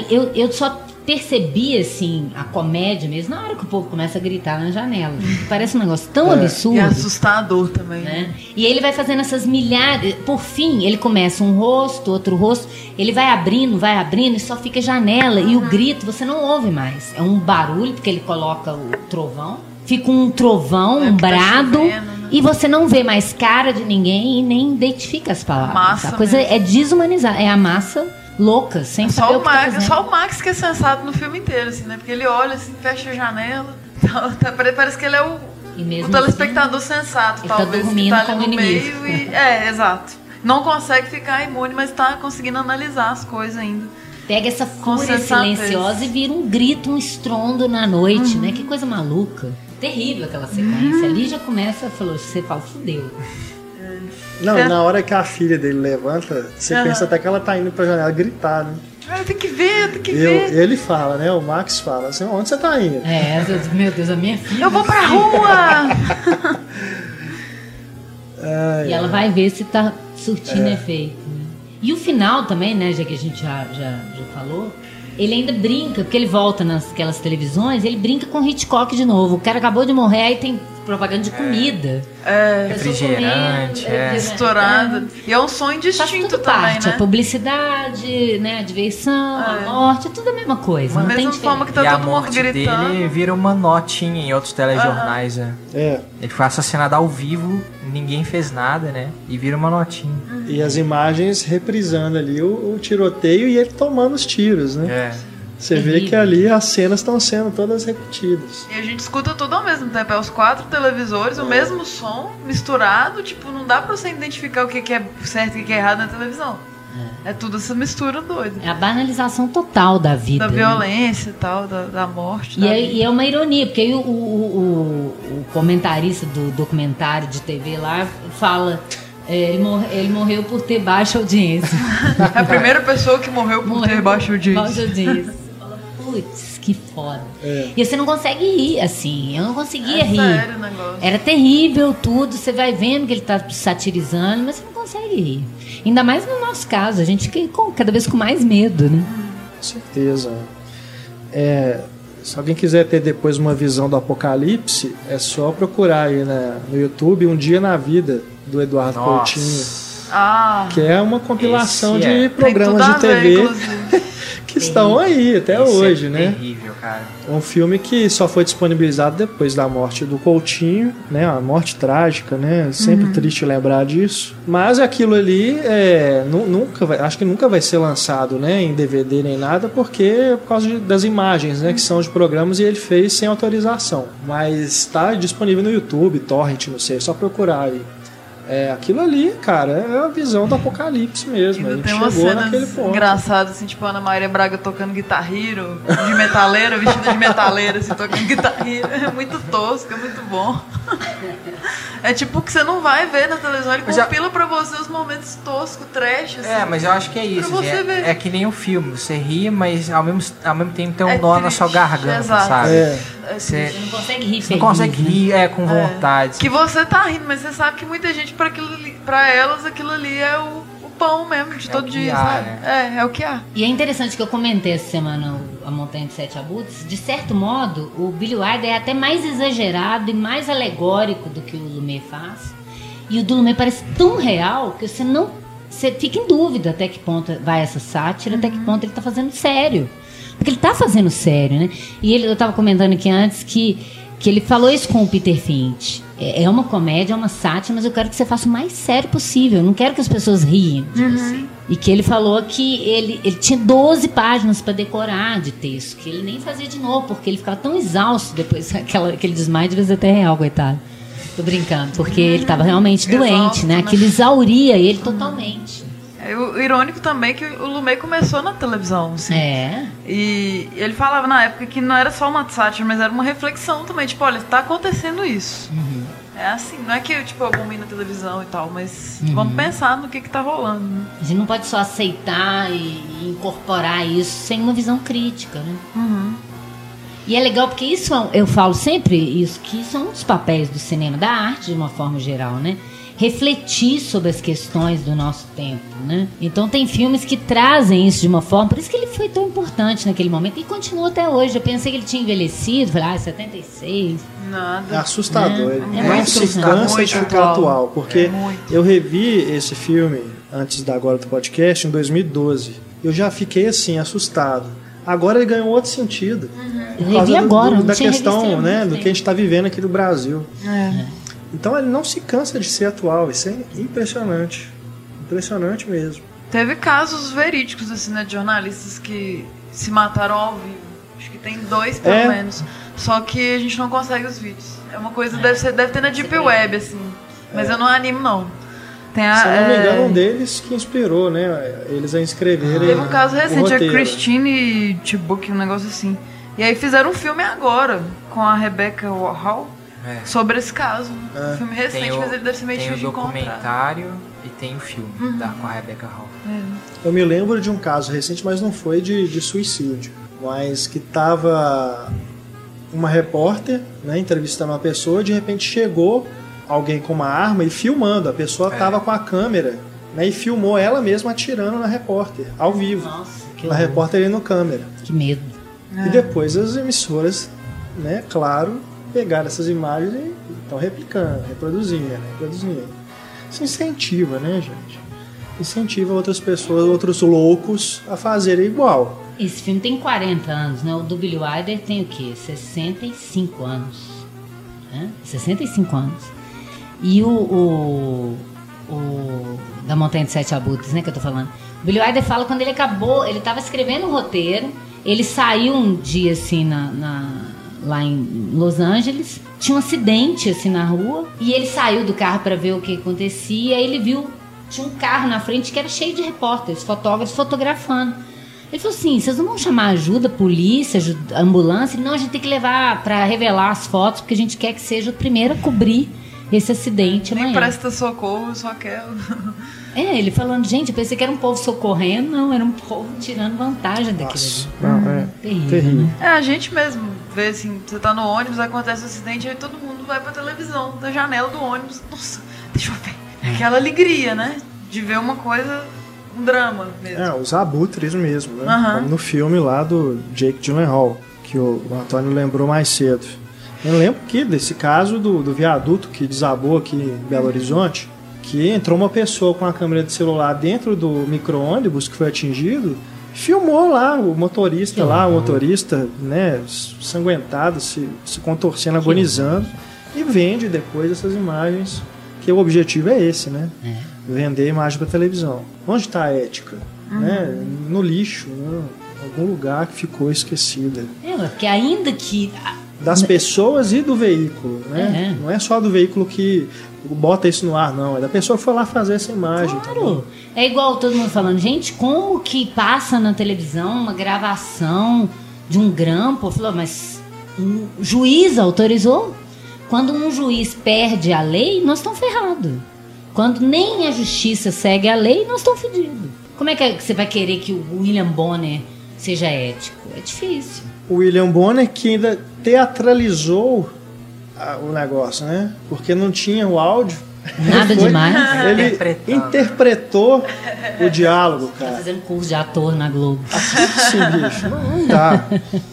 eu, eu só percebi, assim, a comédia mesmo na hora que o povo começa a gritar na janela. Parece um negócio tão E é absurdo. assustador também. Né? E ele vai fazendo essas milhares. Por fim, ele começa um rosto, outro rosto. Ele vai abrindo, vai abrindo e só fica janela. E o grito você não ouve mais. É um barulho, porque ele coloca o trovão. Fica um trovão, É um tá brado. chovendo, né? E você não vê mais cara de ninguém e nem identifica as palavras. Massa a coisa mesmo. é desumanizar. É a massa louca, sem saber Só o o, que tá Max, fazendo. só o Max que é sensato no filme inteiro, assim, né? Porque ele olha assim, fecha a janela. Tá- tá- pare- Parece que ele é o, o telespectador sensato, ele tá talvez, que dormindo tá ali o no inimigo. meio e. É, exato. Não consegue ficar imune, mas tá conseguindo analisar as coisas ainda. Pega essa fúria silenciosa e vira um grito, um estrondo na noite, Uhum. né? Que coisa maluca. Terrível aquela sequência. Ali já começa, falou, você fala, fudeu. Não, É. na hora que a filha dele levanta, você Aham. pensa até que ela tá indo pra janela gritar, né? Ah, tem que ver, tem que Eu, ver. ele fala, né? O Max fala assim, onde você tá indo? É, eu- meu Deus, a minha filha. Eu vou pra rua! Ai, E ela vai ver se tá surtindo efeito. né? E o final também, né? Já que a gente já, já, já falou. Ele ainda brinca, porque ele volta nasquelas televisões, ele brinca com Hitchcock de novo. O cara acabou de morrer, aí tem propaganda de comida. É, Pessoa Refrigerante, comendo, é. misturado. E é um sonho distinto tudo também, parte, a né? publicidade, né, a diversão, a É. morte, é tudo a mesma coisa. Da não tem mesma forma diferença. que tá e a todo mundo morte gritando. dele vira uma notinha em outros telejornais. né? É, Ele foi assassinado ao vivo, ninguém fez nada, né? E vira uma notinha. e as imagens reprisando ali o, o tiroteio e ele tomando os tiros, né? É. Você vê que ali as cenas estão sendo todas repetidas. E a gente escuta tudo ao mesmo tempo. É os quatro televisores, o mesmo som, misturado. Tipo, não dá pra você identificar o que que é certo e o que que é errado na televisão. É, tudo essa mistura doida. É a banalização total da vida. Da né? violência e tal, da, da morte. E da é, e é uma ironia, porque aí o, o- o- o comentarista do documentário de TV lá fala. é, ele, mor- ele morreu por ter baixa audiência. É a primeira pessoa que morreu por ter baixo Baixa audiência. audiência. Putz, que foda. É. E você não consegue rir, assim. Eu não conseguia É rir. sério o negócio. Era terrível tudo, você vai vendo que ele tá satirizando, mas você não consegue rir. Ainda mais no nosso caso, a gente fica com- cada vez com mais medo, né? Com certeza. É, se alguém quiser ter depois uma visão do apocalipse, é só procurar aí na- no YouTube Um Dia na Vida, do Eduardo Coutinho. Nossa. Ah, que é uma compilação de é. tem programas de ver, TV inclusive. que estão aí até Esse hoje, é né? Terrível, cara. Um filme que só foi disponibilizado depois da morte do Coutinho, né? Uma morte trágica, né? Sempre triste lembrar disso. Mas aquilo ali é, nu- nunca vai, acho que nunca vai ser lançado, né? Em DVD nem nada, porque por causa de- das imagens, né? Que são de programas e ele fez sem autorização. Mas está disponível no YouTube, Torrent, não sei, é só procurar aí. É, aquilo ali, cara, é a visão do apocalipse mesmo. a Ainda gente tem umas cenas ponto. engraçadas, assim, tipo a Ana Maria Braga tocando Guitar Hero, de metaleira, vestida de metaleira, assim, tocando Guitar Hero. É muito tosco, é muito bom. É tipo que você não vai ver na televisão, ele Mas já- compila pra você os momentos toscos, trash, assim. É, mas eu acho que é isso. Pra você ver. é, é que nem um filme. Você ri, mas ao mesmo, ao mesmo tempo tem um É nó na sua triste, garganta, exato. sabe? É. É Você Você não consegue rir você não consegue né? rir é, com É. vontade. Que você tá rindo, mas você sabe que muita gente, pra, aquilo ali, pra elas, aquilo ali é o pão mesmo, de É todo dia, há, sabe? né? É, é o que há. E é interessante que eu comentei essa semana a Montanha de Sete Abutres. De certo modo, o Billy Wilder é até mais exagerado e mais alegórico do que o Lumet faz. E o do Lumet parece tão real que você não. Você fica em dúvida até que ponto vai essa sátira, até que ponto ele tá fazendo sério. Porque ele tá fazendo sério, né? E ele, eu tava comentando aqui antes que, que ele falou isso com o Peter Finch. É é uma comédia, é uma sátira, mas eu quero que você faça o mais sério possível. Eu não quero que as pessoas de você. E que ele falou que ele, ele tinha 12 páginas para decorar de texto, que ele nem fazia de novo, porque ele ficava tão exausto depois, aquela, aquele desmaio devia ser até real, coitado. Tô brincando, porque ele estava realmente Exausto, doente, né? né? Aquilo exauria ele totalmente. É, o irônico também é que o Lumet começou na televisão, assim. É. E ele falava na época que não era só uma sátira, mas era uma reflexão também. Tipo, olha, tá acontecendo isso. É assim, não é que tipo, eu abomino a televisão e tal, mas vamos pensar no que que tá rolando. né? A gente não pode só aceitar e, incorporar isso sem uma visão crítica, né? E é legal porque isso é eu falo sempre isso que isso é um dos papéis do cinema, da arte de uma forma geral, né? Refletir sobre as questões do nosso tempo, né? Então tem filmes que trazem isso de uma forma, por isso que ele foi tão importante naquele momento e continua até hoje. Eu pensei que ele tinha envelhecido, falei, ah, 76. É Nada. assustador. É, Ele é não muito se assustador. cansa de ficar atual. atual. Porque É, eu revi esse filme antes da agora do podcast em 2012. Eu já fiquei assim, assustado. Agora ele ganhou outro sentido. Eu Por causa revi do- agora, do- não da tinha questão né, do que a gente está vivendo aqui no Brasil. É. Então ele não se cansa de ser atual. Isso é impressionante. Impressionante mesmo. Teve casos verídicos, assim, né, de jornalistas que se mataram ao vivo. Acho que tem dois, pelo É. menos. Só que a gente não consegue os vídeos. É uma coisa, deve, ser, deve ter na Deep Web, assim. Mas eu não animo, não. Tem a, Se eu não me é, engano, um deles que inspirou, né? Eles a inscreverem. Teve um caso recente, a. Christine Tibuck, um negócio assim. E aí fizeram um filme agora, com a Rebecca Hall, É. sobre esse caso. É. Um filme recente, Tem o, mas ele deve ser meio tem o difícil de encontrar. documentário e tem o filme da, com a Rebecca Hall. Eu me lembro de um caso recente, mas não foi de, de suicídio. Mas que tava uma repórter né, entrevistando uma pessoa, de repente chegou alguém com uma arma e filmando. A pessoa É. tava com a câmera né, e filmou ela mesma atirando na repórter, ao vivo. Nossa, que, Na repórter e no câmera. que medo. É. E depois as emissoras, né, claro, pegaram essas imagens e estão replicando, reproduzindo, né, reproduzindo. Isso incentiva, né, gente? Incentiva outras pessoas, outros loucos a fazerem igual. Esse filme tem 40 anos, né? O do Billy Wilder tem o quê? 65 anos. Né? 65 anos. E o, o, o da Montanha de Sete Abutres, né, que eu tô falando. O Billy Wilder fala quando ele acabou, ele tava escrevendo um roteiro, ele saiu um dia assim na, na- lá em Los Angeles, tinha um acidente assim na rua, e ele saiu do carro para ver o que acontecia, aí ele viu tinha um carro na frente que era cheio de repórteres, fotógrafos fotografando. Ele falou assim: vocês não vão chamar ajuda, polícia, aju- ambulância? Ele, Não, a gente tem que levar para revelar as fotos, porque a gente quer que seja o primeiro a cobrir esse acidente Nem amanhã. presta socorro, só quer. É, ele falando, gente, eu pensei que era um povo socorrendo, não, era um povo tirando vantagem daquilo Nossa, não, é Terrível, terrível. né? É, a gente mesmo vê assim, você tá no ônibus, acontece um acidente, aí todo mundo vai pra televisão, da janela do ônibus. Nossa, deixa eu ver. Aquela alegria, né? De ver uma coisa, um drama mesmo. É, os abutres mesmo, né? Como no filme lá do Jake Gyllenhaal, que o, o Antônio lembrou mais cedo. Eu lembro que desse caso do, do viaduto que desabou aqui em Belo Horizonte, que entrou uma pessoa com a câmera de celular dentro do micro-ônibus que foi atingido, filmou lá o motorista lá, o motorista, né, sanguentado, se, se contorcendo, agonizando, e vende depois essas imagens, que o objetivo é esse, né? É. Vender imagem para televisão. Onde está a ética? Né? No lixo, né? em algum lugar que ficou esquecida. É, porque ainda que. Das pessoas e do veículo, né? É. Não é só do veículo que bota isso no ar, não. É da pessoa que foi lá fazer essa imagem. Claro. É igual todo mundo falando, gente, como que passa na televisão uma gravação de um grampo? Falou, mas um juiz autorizou? Quando um juiz perde a lei, nós estamos ferrados. Quando nem a justiça segue a lei, nós estamos fedidos. Como é que você vai querer que o William Bonner seja ético? É difícil. o William Bonner que ainda teatralizou ah, o negócio, né? Porque não tinha o áudio. Nada foi- demais. Ele Interpretando. interpretou o diálogo, Tá cara. fazendo curso de ator na Globo. Sim, bicho. Não, não dá.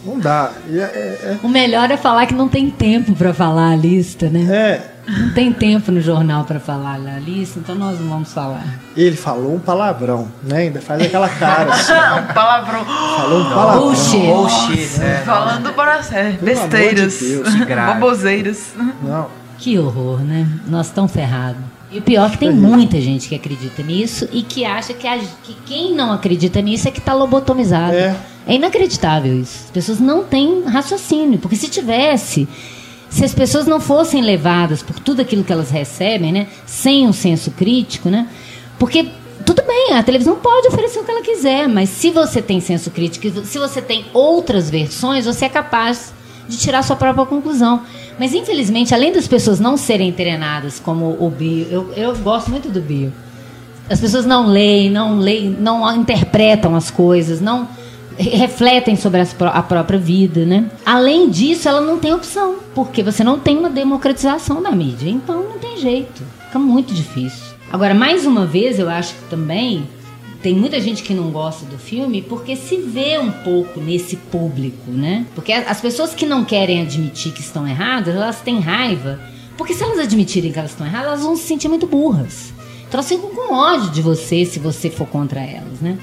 Não dá. E é- é- O melhor é falar que não tem tempo pra falar a lista, né? é, Não tem tempo no jornal pra falar a lista, então nós não vamos falar. ele falou um palavrão, né? Ainda faz aquela cara assim. um palavrão. Falou um palavrão. Bullshit. Bullshit, é. Falando para de Besteiras. Baboseiras. Não. Que horror, né? Nós estamos ferrados. E o pior é que tem muita gente que acredita nisso e que acha que, a- que quem não acredita nisso é que está lobotomizado. É. É inacreditável isso. As pessoas não têm raciocínio, porque se tivesse, se as pessoas não fossem levadas por tudo aquilo que elas recebem, né, sem um senso crítico, né? Porque tudo bem, a televisão pode oferecer o que ela quiser, mas se você tem senso crítico, se você tem outras versões, você é capaz de tirar sua própria conclusão. Mas infelizmente, além das pessoas não serem treinadas como o Bio, eu, eu gosto muito do Bio. As pessoas não leem, não leem, não interpretam as coisas, não refletem sobre as a própria vida, né? Além disso, ela não tem opção, porque você não tem uma democratização da mídia, então não tem jeito, fica muito difícil. Agora, mais uma vez, eu acho que também tem muita gente que não gosta do filme porque se vê um pouco nesse público, né? Porque as pessoas que não querem admitir que estão erradas, elas têm raiva, porque se elas admitirem que elas estão erradas, elas vão se sentir muito burras. Então elas ficam com ódio de você se você for contra elas, né?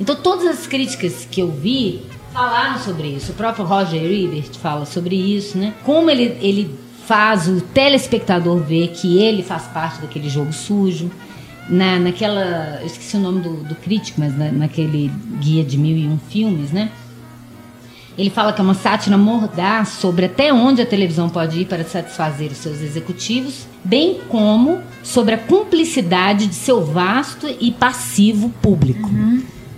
Então todas as críticas que eu vi falaram sobre isso. O próprio Roger Ebert fala sobre isso, né? Como ele, ele faz o telespectador ver que ele faz parte daquele jogo sujo. Na, naquela. Eu esqueci o nome do, do crítico, mas na- naquele guia de mil e um filmes, né? Ele fala que é uma sátira mordaz sobre até onde a televisão pode ir para satisfazer os seus executivos, bem como sobre a cumplicidade de seu vasto e passivo público.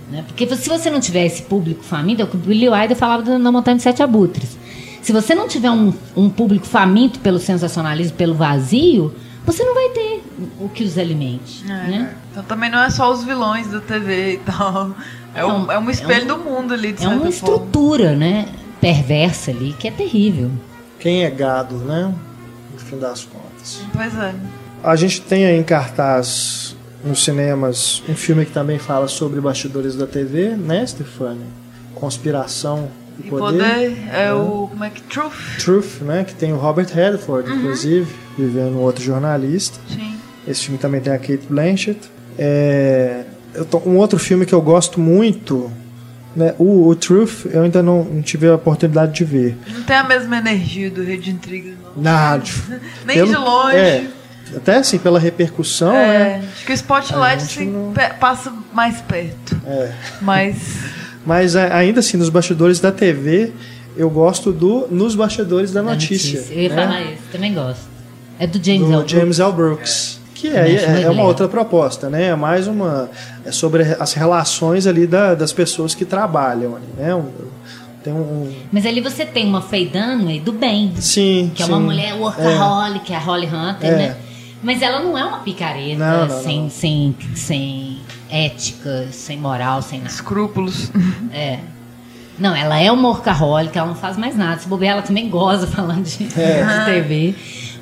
Né? Porque se você não tiver esse público faminto, é o que o Billy Wilder falava do- na Montanha de Sete Abutres. Se você não tiver um, um público faminto pelo sensacionalismo, pelo vazio, você não vai ter o que os alimente. Né? Então também não é só os vilões da TV e tal. É, um, Não, é um espelho é um- do mundo ali, de É uma certa forma. estrutura né, perversa ali que é terrível. Quem é gado, né? No fim das contas. Pois é. A gente tem aí em cartaz nos cinemas um filme que também fala sobre bastidores da TV, né, Stefania? Conspiração e E poder. poder é o. Como é que? Truth? Truth, né? Que tem o Robert Redford, inclusive, vivendo outro jornalista. Sim. Esse filme também tem a Kate Blanchett. É, tô- um outro filme que eu gosto muito, né? O, o Truth, eu ainda não, não tive a oportunidade de ver. Não tem a mesma energia do Rede Intriga, não. Nada. Nem de longe. É, até assim, pela repercussão, É, né? acho que o Spotlight gente assim, não- passa mais perto. É. Mas. Mas ainda assim, nos bastidores da TV, eu gosto do Nos Bastidores da Da Notícia. Eu ia né? falar isso, também gosto. É do James do L. James L. Brooks. Que é, acho é, muito é uma outra proposta, né? É mais uma. É sobre as relações ali da- das pessoas que trabalham ali, né? Um- tem um. Mas ali você tem uma Faye Dunaway do bem, Sim. que é sim. uma mulher workaholic, a Holly Hunter, É. né? Mas ela não é uma picareta, Não, não, sem, não. Sem, sem ética, sem moral, sem nada. Escrúpulos. É. Não, ela é uma workaholic, ela não faz mais nada. Se bobear, ela também goza falando de, É. de TV.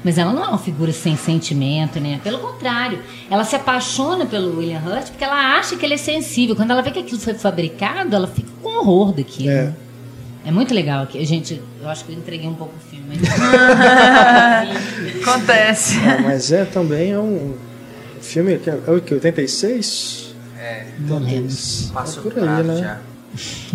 Mas ela não é uma figura sem sentimento, né? Pelo contrário, ela se apaixona pelo William Hurt porque ela acha que ele é sensível. Quando ela vê que aquilo foi fabricado, ela fica com horror daquilo. É. É muito legal aqui. Gente, eu acho que eu entreguei um pouco o filme. Acontece. É, mas é também é um. Filme que é, é o que? 86? É, Não lembro. passou É por aí, né? já.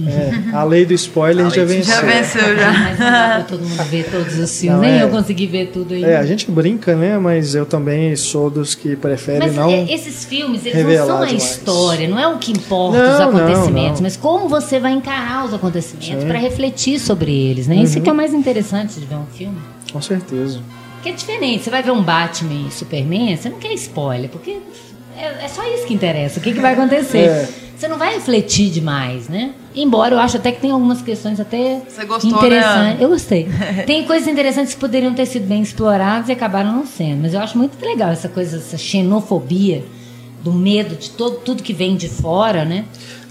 É, a lei do spoiler A já venceu. Já venceu, já. Mas não dá pra todo mundo ver todos os filmes. Não, Nem é. eu consegui ver tudo aí. É, a gente brinca, né? Mas eu também sou dos que preferem Mas não. é, esses filmes, eles não são a demais. história, não é o que importa Não, os não, acontecimentos, não. mas como você vai encarar os acontecimentos. Uhum. para refletir sobre eles, né? Isso que é o mais interessante de ver um filme. Com certeza. Porque é diferente, você vai ver um Batman e Superman, você não quer spoiler, porque é, é só isso que interessa, o que, que vai acontecer. É. Você não vai refletir demais, né? Embora eu acho até que tem algumas questões até Você gostou, interessantes. né? Eu gostei. tem coisas interessantes que poderiam ter sido bem exploradas e acabaram não sendo. Mas eu acho muito legal essa coisa, essa xenofobia, do medo de todo, tudo que vem de fora, né?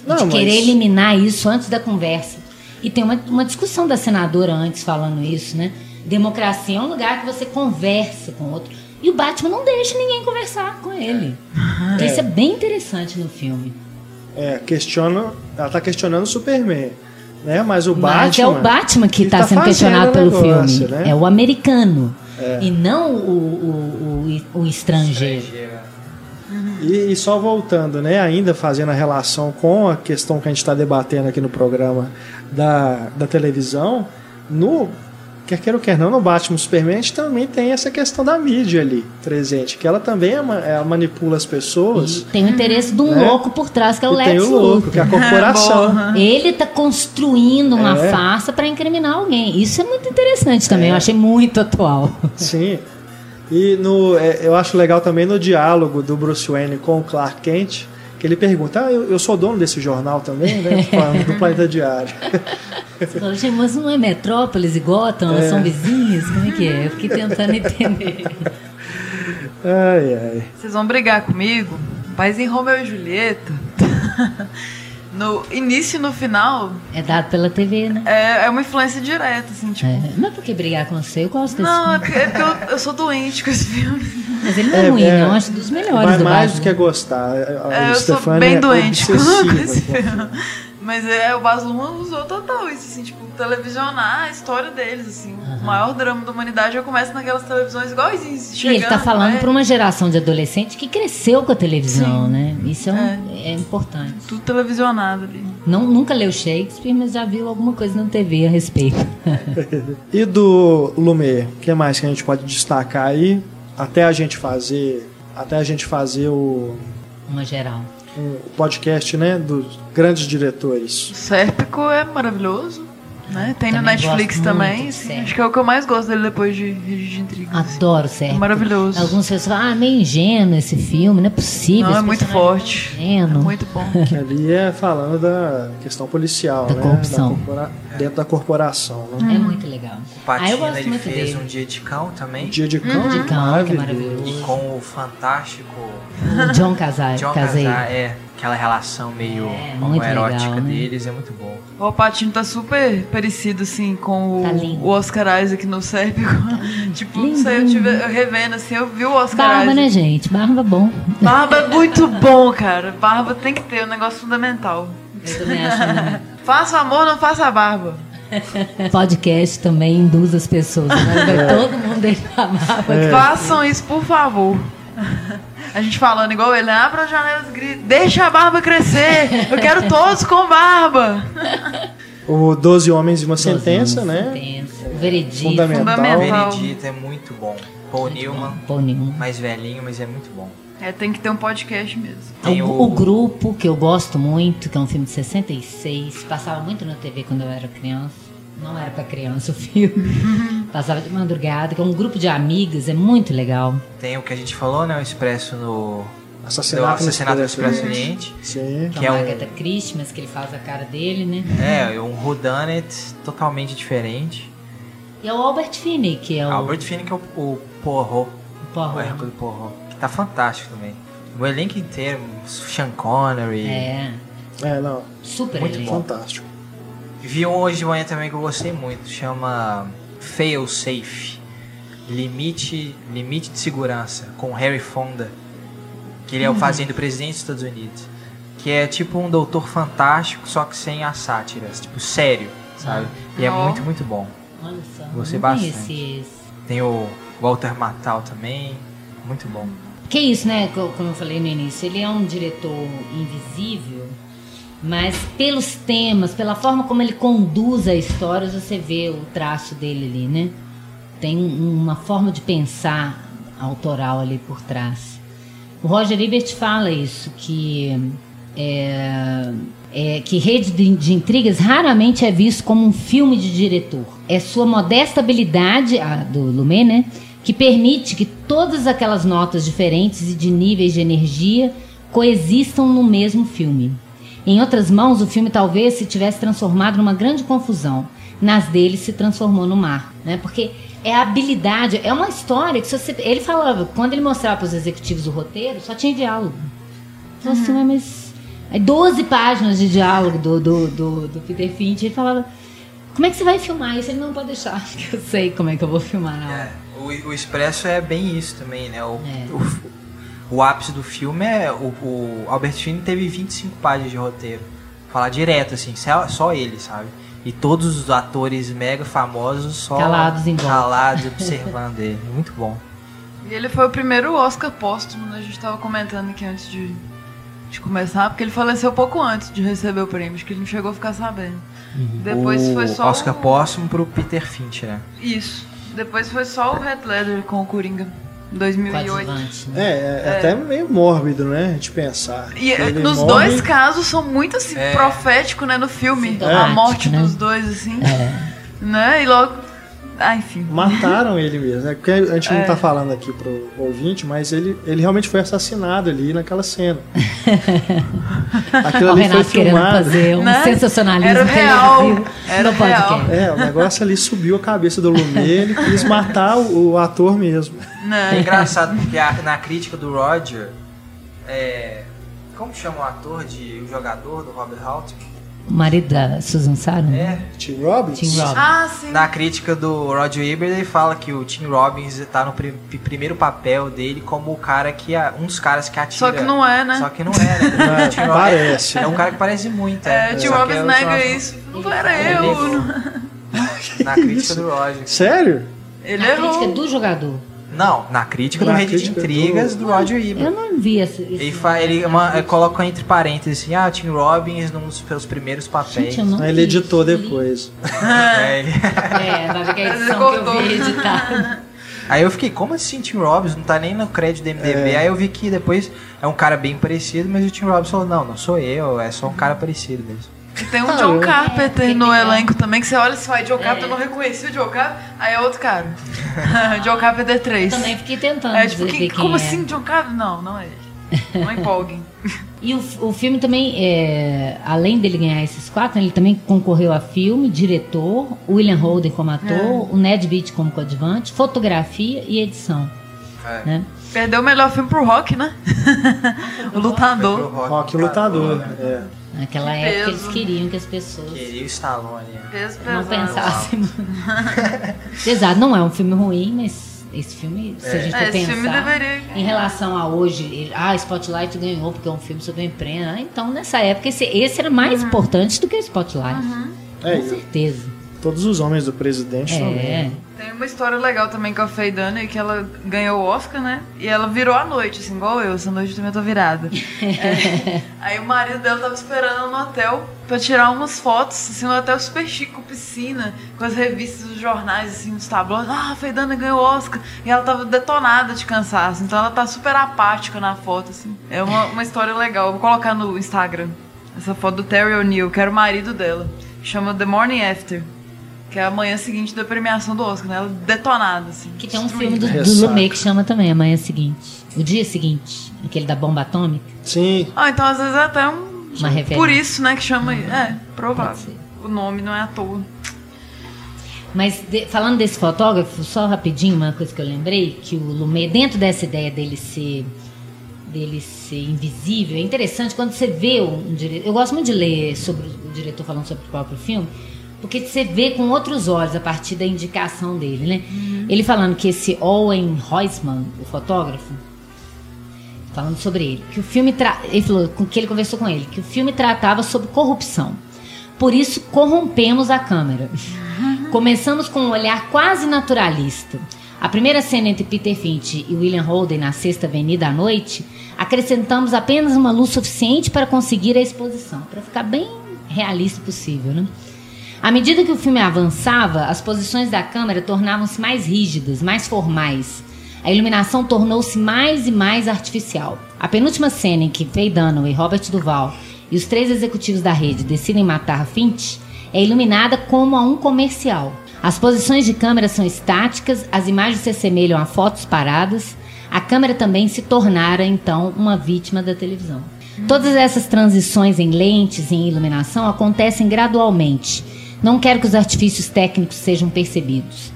Não, de mas- querer eliminar isso antes da conversa. E tem uma, uma discussão da senadora antes falando isso, né? Democracia é um lugar que você conversa com o outro. E o Batman não deixa ninguém conversar com ele. Então Isso é bem interessante no filme. É, questiona, ela tá questionando o Superman, né? Mas o Mas Batman. é o Batman que está tá sendo questionado pelo negócio, filme. né? É o americano. E não o, o, o, o estrangeiro. E, e só voltando, né? Ainda fazendo a relação com a questão que a gente está debatendo aqui no programa da, da televisão, no quer queira ou quer não, no Batman Superman, a gente também tem essa questão da mídia ali presente, que ela também é, ela manipula as E pessoas. tem o interesse de um Né? louco por trás, que é o E Lex tem o louco, Luthor. que é a corporação. Ele tá construindo uma É. farsa para incriminar alguém. Isso é muito interessante também. É. Eu achei muito atual. Sim. E no, é, eu acho legal também no diálogo do Bruce Wayne com o Clark Kent, que ele pergunta: ah, eu, eu sou dono desse jornal também, né? Falando do Planeta Diário. Você fala, "Gente, mas não é Metrópolis e Gotham? Elas É. são vizinhas? Como é que é? Eu fiquei tentando entender. Ai, ai. Vocês vão brigar comigo? Mas em Romeu e Julieta, no início e no final, É dado pela TV, né? é, é uma influência direta, assim, tipo. É. Não é porque brigar com você, eu gosto desse Não, é filme. é porque eu, eu sou doente com esse filme. Mas ele não é, É, ruim, é. não. Eu acho dos melhores Vai do mais Batman. do que gostar. A É, eu sou bem é doente com, esse com- filme. Mas é, o Baz Luhrmann usou total isso, assim, tipo, televisionar a história deles, assim. O maior drama da humanidade já começa naquelas televisões igualzinhas, E chegando... ele tá falando é, para uma geração de adolescente que cresceu com a televisão, né? Isso é, um- é importante. Tudo televisionado ali. Não, nunca leu Shakespeare, mas já viu alguma coisa na TV a respeito. E do Lumière, o que mais que a gente pode destacar aí? Até a gente fazer. Até a gente fazer o, Uma geral. O podcast, né? Dos grandes diretores. O Sérpico é maravilhoso, né? Tem no Também Netflix gosto também. assim, acho que é o que eu mais gosto dele depois de Rede de Intrigas. assim. Adoro Sérgio. Maravilhoso. Algumas pessoas falam, ah, meio ingênuo esse filme, não é possível. Não, é muito forte. é É ingênuo." muito bom. Que ali é falando da questão policial, Da né? corrupção. Da corpora- Dentro da corporação, né? É muito legal. O Ah, eu Patina gosto ele muito fez dele. um dia de cão também. Dia de cão, de cão, que é E maravilhoso. com o fantástico O John Casar, John Casei. Casar, é, aquela relação meio É, muito homoerótica legal, né? deles, é muito bom. O Alpatino tá super parecido, assim, com o, Tá o Oscar Isaac no Sérpico. tipo, não Lindo. sei, eu tive eu revendo, assim, eu vi o Oscar Barba, Isaac. né, gente? Barba bom. Barba é muito bom, cara. Barba tem que ter, é um negócio fundamental. Eu também acho. né? Faça amor, não faça barba. Podcast também induz as pessoas. Vai todo mundo deixar a barba. É. Façam isso, por favor. A gente falando igual ele, né? abra as janelas, grita, deixa a barba crescer. Eu quero todos com barba. O Doze Homens e uma Sentença, Homens, né? Sentença. O Veredito. Fundamental. Fundamental. Veredito é muito bom. Paul Newman, Pô, nenhum. mais velhinho, mas é muito bom. É, tem que ter um podcast mesmo. Tem o, o- o Grupo, que eu gosto muito, que é um filme de 66, passava muito na TV quando eu era criança. Não era pra criança o filme. passava de madrugada, que é um grupo de amigas, é muito legal. Tem o que a gente falou, né? O Expresso no. Assassinato, do Assassinato no no Expresso Oriente. Sim. Que Que é é uma um- Agatha Christie, mas que ele faz a cara dele, né? É, um whodunit totalmente diferente. E é o Albert Finney, que é o... Albert Finney que é o, o Poirot, o Poirot. o Hercule Poirot, que tá fantástico também. O elenco inteiro, Sean Connery. É, É, não. super Muito elenco. Fantástico. Vi um hoje de manhã também que eu gostei muito, chama Fail Safe. Limite, limite de segurança com Harry Fonda, que ele é o fazendo presidente dos Estados Unidos, que é tipo um doutor fantástico, só que sem as sátiras, tipo sério, sabe? E é Ó. muito muito bom. Olha só, Gostei bastante. Tem o Walter Matthau também, muito bom. Que é isso, né? Como eu falei no início, ele é um diretor invisível, mas pelos temas, pela forma como ele conduz a história, você vê o traço dele ali, né? Tem uma forma de pensar autoral ali por trás. O Roger Ebert fala isso, que é, é, que Rede de, de, Intrigas raramente é visto como um filme de diretor. É sua modesta habilidade, a do Lumet, né, que permite que todas aquelas notas diferentes e de níveis de energia coexistam no mesmo filme. Em outras mãos, o filme talvez se tivesse transformado numa grande confusão. Nas dele se transformou no mar, né? Porque é a habilidade, é uma história que você, ele falava, quando ele mostrava para os executivos o roteiro, só tinha diálogo. Então, assim, uhum. assim, mas Aí 12 páginas de diálogo do, do, do, do Peter Finch. Ele falava, como é que você vai filmar isso? Ele não pode deixar, que eu sei como é que eu vou filmar na hora. É, o, o Expresso é bem isso também, né? O, é. o, o, ápice do filme é... O, o Albert Finney teve 25 páginas de roteiro. Falar direto, assim, só, só ele, sabe? E todos os atores mega famosos só calados, em calados observando ele. Muito bom. E ele foi o primeiro Oscar póstumo, né? A gente estava comentando aqui antes de de começar, porque ele faleceu pouco antes de receber o prêmio, acho que ele não chegou a ficar sabendo. Uhum. Depois o foi só Oscar o... póstumo pro Peter Fincher, né? Isso. Depois foi só o Heath Ledger com o Coringa. 2008. Né? É, é, é, até meio mórbido, né? A gente pensar. E é, nos morre... dois casos são muito assim, é. profético, né? No filme. a morte né? dos dois, assim. É. Né? E logo ah, enfim. Mataram ele mesmo, né? Porque a gente é. não tá falando aqui pro ouvinte, mas ele, ele realmente foi assassinado ali naquela cena. Aquilo ali foi filmado. fazer um né? sensacionalismo Era real. Era real. É, o negócio ali subiu a cabeça do Lumet, ele quis matar o, o ator mesmo. Não. É engraçado, porque a, na crítica do Roger, é, como chama o ator de o jogador do Robert Holt? O marido da Susan Sarandon. É. Tim Robbins? Tim Robbins. Ah, sim. Na crítica do Roger Ebert, ele fala que o Tim Robbins está no pr primeiro papel dele como o cara que... Um dos caras que atira. Só que não é, né? Só que não é, né? é, parece. É um cara que parece muito. É, é. Tim Robbins é nega isso. Não era eu. Na crítica do Roger. Sério? Ele Na errou. crítica do jogador. Não, na crítica na do Rede de Intrigas do, do Roger Ebert. Eu não vi esse. esse ele, fa, ele uma, coloca entre parênteses assim: ah, Tim Robbins nos seus primeiros papéis. Gente, não ele editou depois. é, ele... é, vai ver que a edição que eu vi editar. Aí eu fiquei, como assim Tim Robbins? Não tá nem no crédito do MDB. É. Aí eu vi que depois é um cara bem parecido, mas o Tim Robbins falou: não, não sou eu, é só um cara parecido mesmo. E tem um John Carpenter é, no elenco também, que você olha e fala, John Carpenter, é. eu não reconheci o John Carpenter, aí é outro cara. John Carpenter 3. Eu também fiquei tentando é, tipo, que, Como é. assim, John Carpenter? Não, não é ele. Não empolguem. E o, o filme também, é, além dele ganhar esses quatro, ele também concorreu a filme, diretor, William Holden como ator, é. o Ned Beat como coadjuvante, fotografia e edição. É. Né? Perdeu o melhor filme pro Rock, né? o Lutador. Rock, rock o Lutador, é. Naquela época peso. eles queriam que as pessoas. Queriam Stallone. Peso não pensassem. Exato, não é um filme ruim, mas esse filme, se a é. gente for é, pensar deveria... em relação a hoje, ele, ah, Spotlight ganhou porque é um filme sobre a imprensa. Então, nessa época, esse, esse era mais uhum. importante do que o Spotlight. Uhum. Com é, certeza. Todos os homens do presidente é. também. Tem uma história legal também com a Faye Dunner, que ela ganhou o Oscar, né? E ela virou à noite, assim, igual eu. Essa noite eu também tô virada. é. Aí o marido dela tava esperando no hotel pra tirar umas fotos, assim, um hotel super chique, com piscina, com as revistas, os jornais, assim, os tabloides. Ah, a Faye Dunner ganhou o Oscar. E ela tava detonada de cansaço. Então ela tá super apática na foto, assim. É uma, uma história legal. Eu vou colocar no Instagram essa foto do Terry O'Neill, que era o marido dela. Chama The Morning After. Que é a manhã seguinte da premiação do Oscar, né? Ela detonada, assim. Que tem um filme do, do Lumet que chama também a manhã seguinte. O dia seguinte. Aquele da bomba atômica. Sim. Ah, então às vezes é até um. Uma referência. Por isso, né, que chama. Uhum. É, provável. O nome não é à toa. Mas de, falando desse fotógrafo, só rapidinho, uma coisa que eu lembrei, que o Lumet, dentro dessa ideia dele ser dele ser invisível, é interessante quando você vê um, um diretor. Eu gosto muito de ler sobre o diretor falando sobre o próprio filme porque você vê com outros olhos a partir da indicação dele, né? Uhum. Ele falando que esse Owen Heusman, o fotógrafo, falando sobre ele, que o filme tra... ele falou que ele conversou com ele, que o filme tratava sobre corrupção. Por isso corrompemos a câmera. Uhum. Começamos com um olhar quase naturalista. A primeira cena entre Peter Finch e William Holden na Sexta Avenida à noite, acrescentamos apenas uma luz suficiente para conseguir a exposição, para ficar bem realista possível, né? À medida que o filme avançava, as posições da câmera tornavam-se mais rígidas, mais formais. A iluminação tornou-se mais e mais artificial. A penúltima cena em que Faye Dunaway, Robert Duval e os três executivos da rede decidem matar Finch é iluminada como a um comercial. As posições de câmera são estáticas, as imagens se assemelham a fotos paradas. A câmera também se tornara, então, uma vítima da televisão. Todas essas transições em lentes e em iluminação acontecem gradualmente. Não quero que os artifícios técnicos sejam percebidos.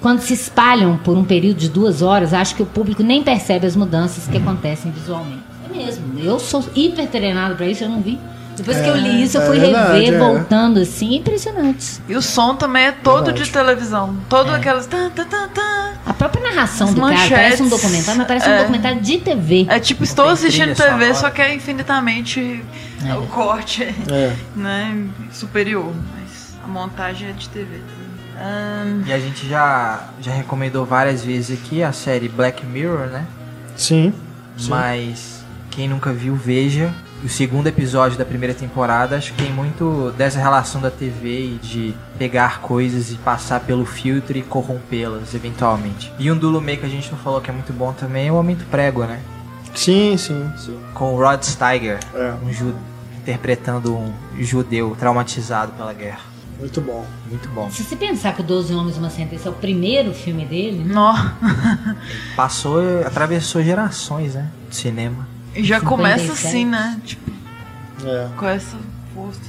Quando se espalham por um período de duas horas, acho que o público nem percebe as mudanças que acontecem visualmente. É mesmo. Eu sou hiper treinado para isso, eu não vi. Depois que eu li isso, eu é fui verdade, rever, é. voltando assim, impressionante. E o som também é todo Verdade. de televisão. Todo É. aquelas. Tá, tá, tá, tá. A própria narração As do cara manchetes, parece um documentário, mas parece um é. documentário de TV. É tipo, estou assistindo TV, só que é infinitamente É. o corte É. né, superior. Montagem é de TV também. Ahn, E a gente já, já recomendou várias vezes aqui a série Black Mirror, né? Sim. sim. Mas quem nunca viu, veja. O segundo episódio da primeira temporada, acho que tem muito dessa relação da TV e de pegar coisas e passar pelo filtro e corrompê-las eventualmente. E um do Lumet que a gente não falou que é muito bom também é o Aumento Prego, né? Sim, sim, sim. Com o Rod Steiger, É. um ju interpretando um judeu traumatizado pela guerra. Muito bom. Muito bom. Se você pensar que o 12 Homens e uma Sentença é o primeiro filme dele, né? nó. Passou, atravessou gerações, né? Do cinema. E já 57. começa assim, né? Tipo, É. com essa força.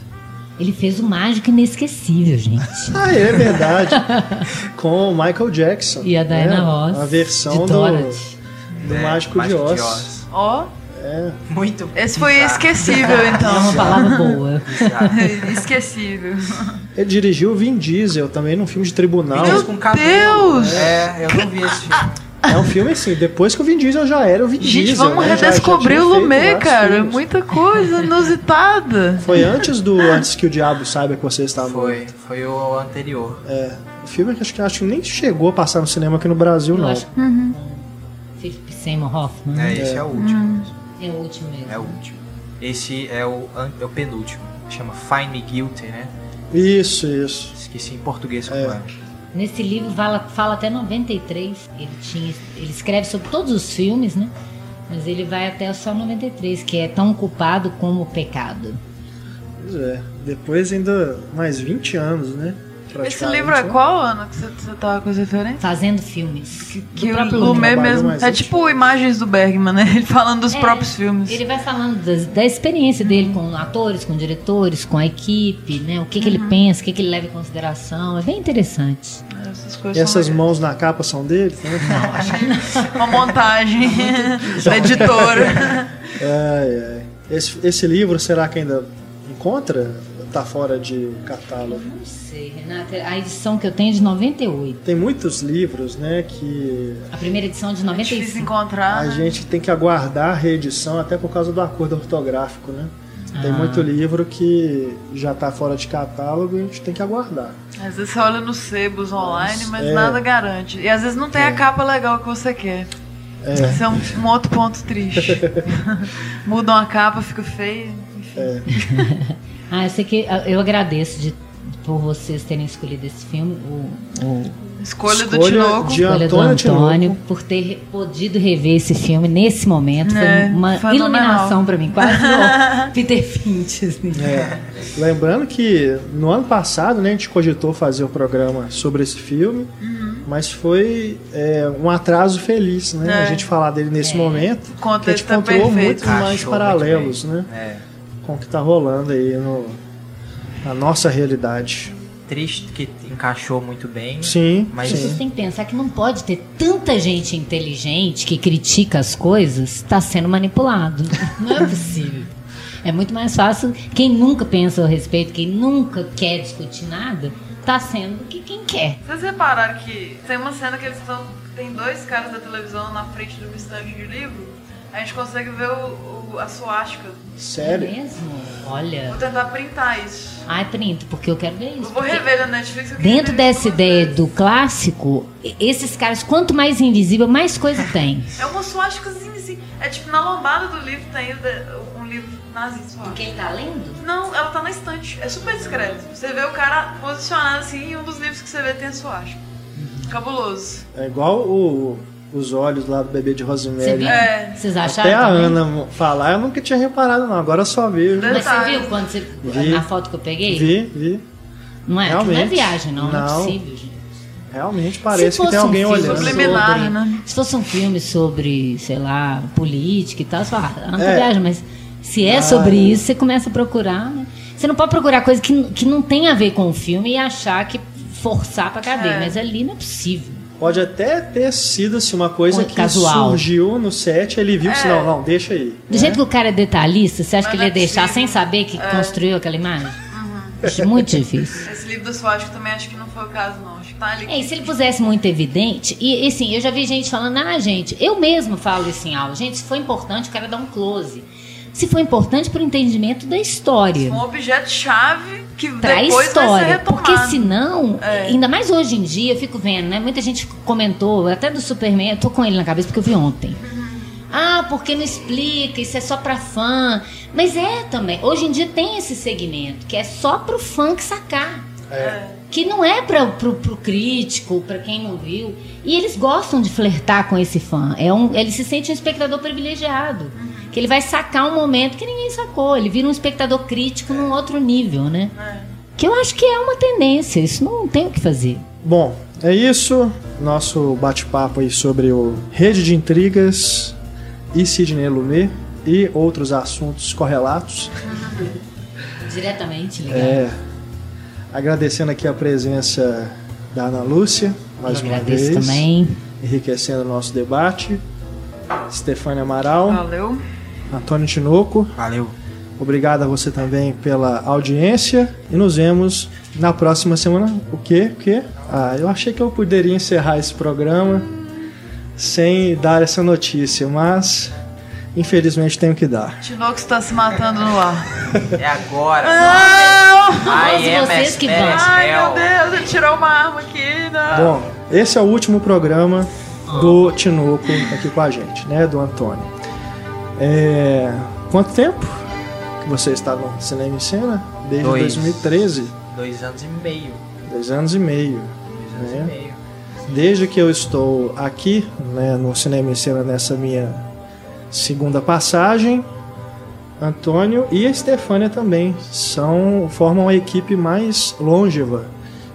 ele fez o Mágico Inesquecível, gente. Ah, é verdade. Com o Michael Jackson. E a Diana né? Ross. A versão de do, Dorothy. do É, Mágico, de Oz. Ó, É. Muito esse foi bizarro. esquecível, É uma então. palavra boa. Esquecível. Ele dirigiu o Vin Diesel também num filme de tribunal. Vídeos com cabelo. Deus! É, eu não vi esse filme. É um filme assim, depois que o Vin Diesel já era o Vin Gente, Diesel. vamos né? Já- já redescobrir tinha o Lumet, cara. filmes. Muita coisa inusitada. Foi antes do Antes que o Diabo Saiba que você morto. Foi, foi o anterior. É. O filme que acho que acho que nem chegou a passar no cinema aqui no Brasil, Eu não. acho que Philip Seymour Hoffman. É, esse é o último. É o último mesmo. É o último. Esse é o, é o penúltimo. Chama Find Me Guilty, né? Isso, isso. Esqueci em português como É. é. Nesse livro fala, fala até 93. Ele, tinha, ele escreve sobre todos os filmes, né? Mas ele vai até só 93, que é tão culpado como o pecado. Pois é. Depois ainda mais 20 anos, né? Esse livro é né? qual ano que você, você tava com as referências? Fazendo filmes. Que Do o Lumet mesmo. É tipo imagens do Bergman, né? Ele falando dos É, próprios filmes. Ele vai falando das- da experiência dele com atores, com diretores, com a equipe, né? O que, que Uhum. ele pensa, o que, que ele leva em consideração. É bem interessante. Essas coisas E essas são mãos na capa são dele? Também? legais. Uma montagem da editora. ai, ai. Esse, esse livro, será que ainda encontra? Tá fora de catálogo. Não sei, Renata. A edição que eu tenho é de 98. Tem muitos livros, né, que A primeira edição é de É difícil 95. encontrar. a né? gente tem que aguardar a reedição até por causa do acordo ortográfico, né? Tem Ah. muito livro que já tá fora de catálogo e a gente tem que aguardar. Às vezes você olha nos sebos online, mas É. nada garante. E às vezes não tem a capa legal que você quer. É. Esse é um, um outro ponto triste. Mudam a capa, fica feio. Enfim. Ah, eu sei que ah, eu agradeço de, por vocês terem escolhido esse filme, o, o Escolha, do Escolha Tinoco. de- escolha do Antônio Antônio, Tinoco. por ter podido rever esse filme nesse momento. É, Foi uma fenomenal. iluminação pra mim, quase o Peter Finch. Assim. É. Lembrando que no ano passado, né, a gente cogitou fazer o programa sobre esse filme, mas foi é, um atraso feliz, né? É. A gente falar dele nesse É. momento. O que a gente tá encontrou perfeito. muitos mais paralelos, né? Com o que tá rolando aí no, na nossa realidade. Triste que encaixou muito bem. Sim, Mas Vocês sim. têm que pensar que não pode ter tanta gente inteligente que critica as coisas está sendo manipulado. Não é possível. É muito mais fácil quem nunca pensa a respeito, quem nunca quer discutir nada, tá sendo que quem quer. Vocês repararam que tem uma cena que eles estão. Tem dois caras da televisão na frente de uma estante de livro. A gente consegue ver o, o, a suástica. Sério? É mesmo? Olha. Vou tentar printar isso. Ai, printo, porque eu quero ver isso. Eu vou rever na Netflix. Dentro dessa ideia do clássico, esses caras, quanto mais invisível, mais coisa tem. É uma suásticazinha assim. É tipo na lombada do livro tem um livro nazista. acho. Quem tá lendo? Não, ela tá na estante. É super discreto. Você vê o cara posicionado assim e um dos livros que você vê tem a suástica. Cabuloso. É igual o- os olhos lá do bebê de Você Rosemary. viu? É. Vocês acharam? Até a? Ana falar, eu nunca tinha reparado, não. Agora eu só vi. Mas você viu quando você. Vi. Na foto que eu peguei? Vi, vi. Não é? Aquilo Não é Realmente. viagem, não. Não, é Não. possível, gente. Realmente parece que fosse tem um alguém olhando. Sobre- né? Se fosse um filme sobre, sei lá, política e tal, fala, ah, não É. viagem, mas se é Ah, sobre é. isso, você começa a procurar, né? Você não pode procurar coisa que, que não tem a ver com o filme e achar que forçar pra caber, É. mas ali não é possível. Pode até ter sido assim, uma coisa Muito que casual. surgiu no set, ele viu que É. não, não, deixa aí. Do jeito que o cara é detalhista, você acha Mas que ele ia é deixar sem saber que construiu aquela imagem? Acho muito difícil. Esse livro do suástica também acho que não foi o caso, não. Acho que tá ali. É, e se ele pusesse muito evidente, e assim, eu já vi gente falando, ah, gente, eu mesmo falo isso em aula, gente, se for importante, o cara dá um close. Se for importante para o entendimento da história. Um objeto-chave que Pra depois vai ser história. Porque senão, É. ainda mais hoje em dia, eu fico vendo, né? Muita gente comentou, até do Superman, eu tô com ele na cabeça porque eu vi ontem. Ah, porque não explica, isso é só pra fã. Mas é também. Hoje em dia tem esse segmento, que é só pro fã que sacar. Que não é pra, pro, pro crítico, pra quem não viu. E eles gostam de flertar com esse fã. É um, ele se sente um espectador privilegiado. Que ele vai sacar um momento que ninguém sacou. Ele vira um espectador crítico num outro nível, né? Que eu acho que é uma tendência. Isso não tem o que fazer. Bom, é isso. Nosso bate-papo aí sobre o Rede de Intrigas e Sidney Lumet e outros assuntos correlatos. Diretamente ligado. É, agradecendo aqui a presença da Ana Lúcia, mais eu uma agradeço vez, também. enriquecendo o nosso debate. Stefânia Amaral, Valeu. Antônio Tinoco, Valeu. obrigado a você também pela audiência e nos vemos na próxima semana. O quê? O quê? Ah, eu achei que eu poderia encerrar esse programa sem dar essa notícia, mas infelizmente tenho que dar. Tinoco está se matando no ar. É agora. Todos vocês que vão. Ai, meu Deus, ele tirou uma arma aqui. Não. Bom, esse é o último programa do Tinoco aqui com a gente, né? Do Antônio. É, Quanto tempo que você está no Cinema em Cena? Desde Dois. 2013. Dois anos e meio. Dois anos e meio. Dois anos É. e meio. Desde que eu estou aqui, né, no Cinema em Cena, nessa minha segunda passagem, Antônio e a Estefânia também são, formam a equipe mais longeva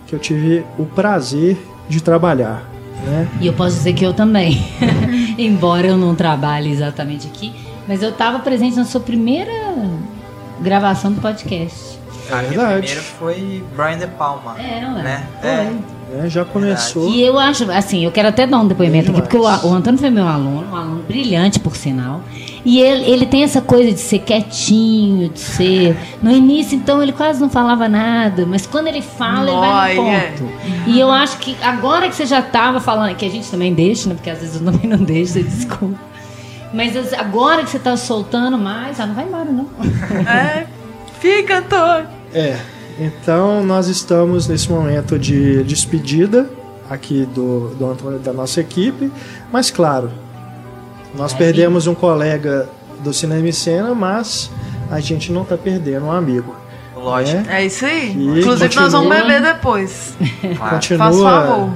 que eu tive o prazer de trabalhar. Né? E eu posso dizer que eu também. Embora eu não trabalhe exatamente aqui, mas eu estava presente na sua primeira gravação do podcast. A minha verdade. primeira foi Brian De Palma. É, ué. Né? É. né, Já começou. E eu acho, assim, eu quero até dar um depoimento aqui, Demais. porque o, o Antônio foi meu aluno, um aluno brilhante, por sinal. E ele, ele tem essa coisa de ser quietinho, de ser. No início, então, ele quase não falava nada, mas quando ele fala, ele vai no é. ponto. E eu acho que agora que você já estava falando, que a gente também deixa, né? Porque às vezes eu também não deixo, você desculpa. Mas as- agora que você está soltando mais, ah, não vai embora, não. É. Fica, Antônio. É, então nós estamos nesse momento de despedida aqui do, do Antônio da nossa equipe, mas claro, nós É, perdemos um colega do Cinema e Cena, mas a gente não está perdendo um amigo. Lógico. É isso aí. E Inclusive, nós vamos continua. beber depois. Claro. Continua, Faz favor.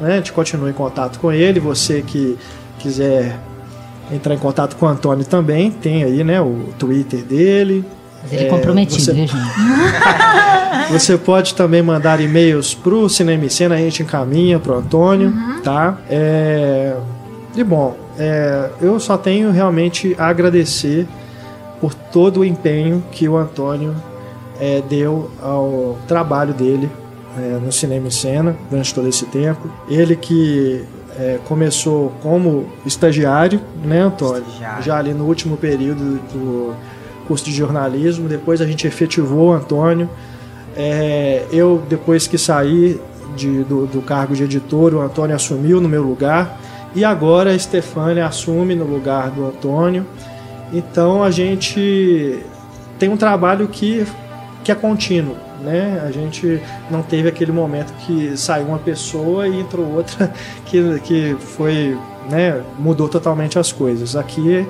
né, a gente continua em contato com ele, você que quiser entrar em contato com o Antônio também, tem aí né, o Twitter dele, Mas ele é comprometido, você- viu, gente? Você pode também mandar e-mails pro Cinema e Cena, a gente encaminha pro Antônio, tá? É... E bom, é, eu só tenho realmente a agradecer por todo o empenho que o Antônio é, deu ao trabalho dele é, no Cinema e Cena durante todo esse tempo. Ele que é, começou como estagiário, né, Antônio? Estagiário. Já ali no último período do curso de jornalismo. Depois a gente efetivou o Antônio É, eu, depois que saí de, do, do, cargo de editor, o Antônio assumiu no meu lugar. E agora a Stefania assume no lugar do Antônio. Então a gente tem um trabalho que, que é contínuo. Né? A gente não teve aquele momento que saiu uma pessoa e entrou outra que, que foi né, mudou totalmente as coisas. Aqui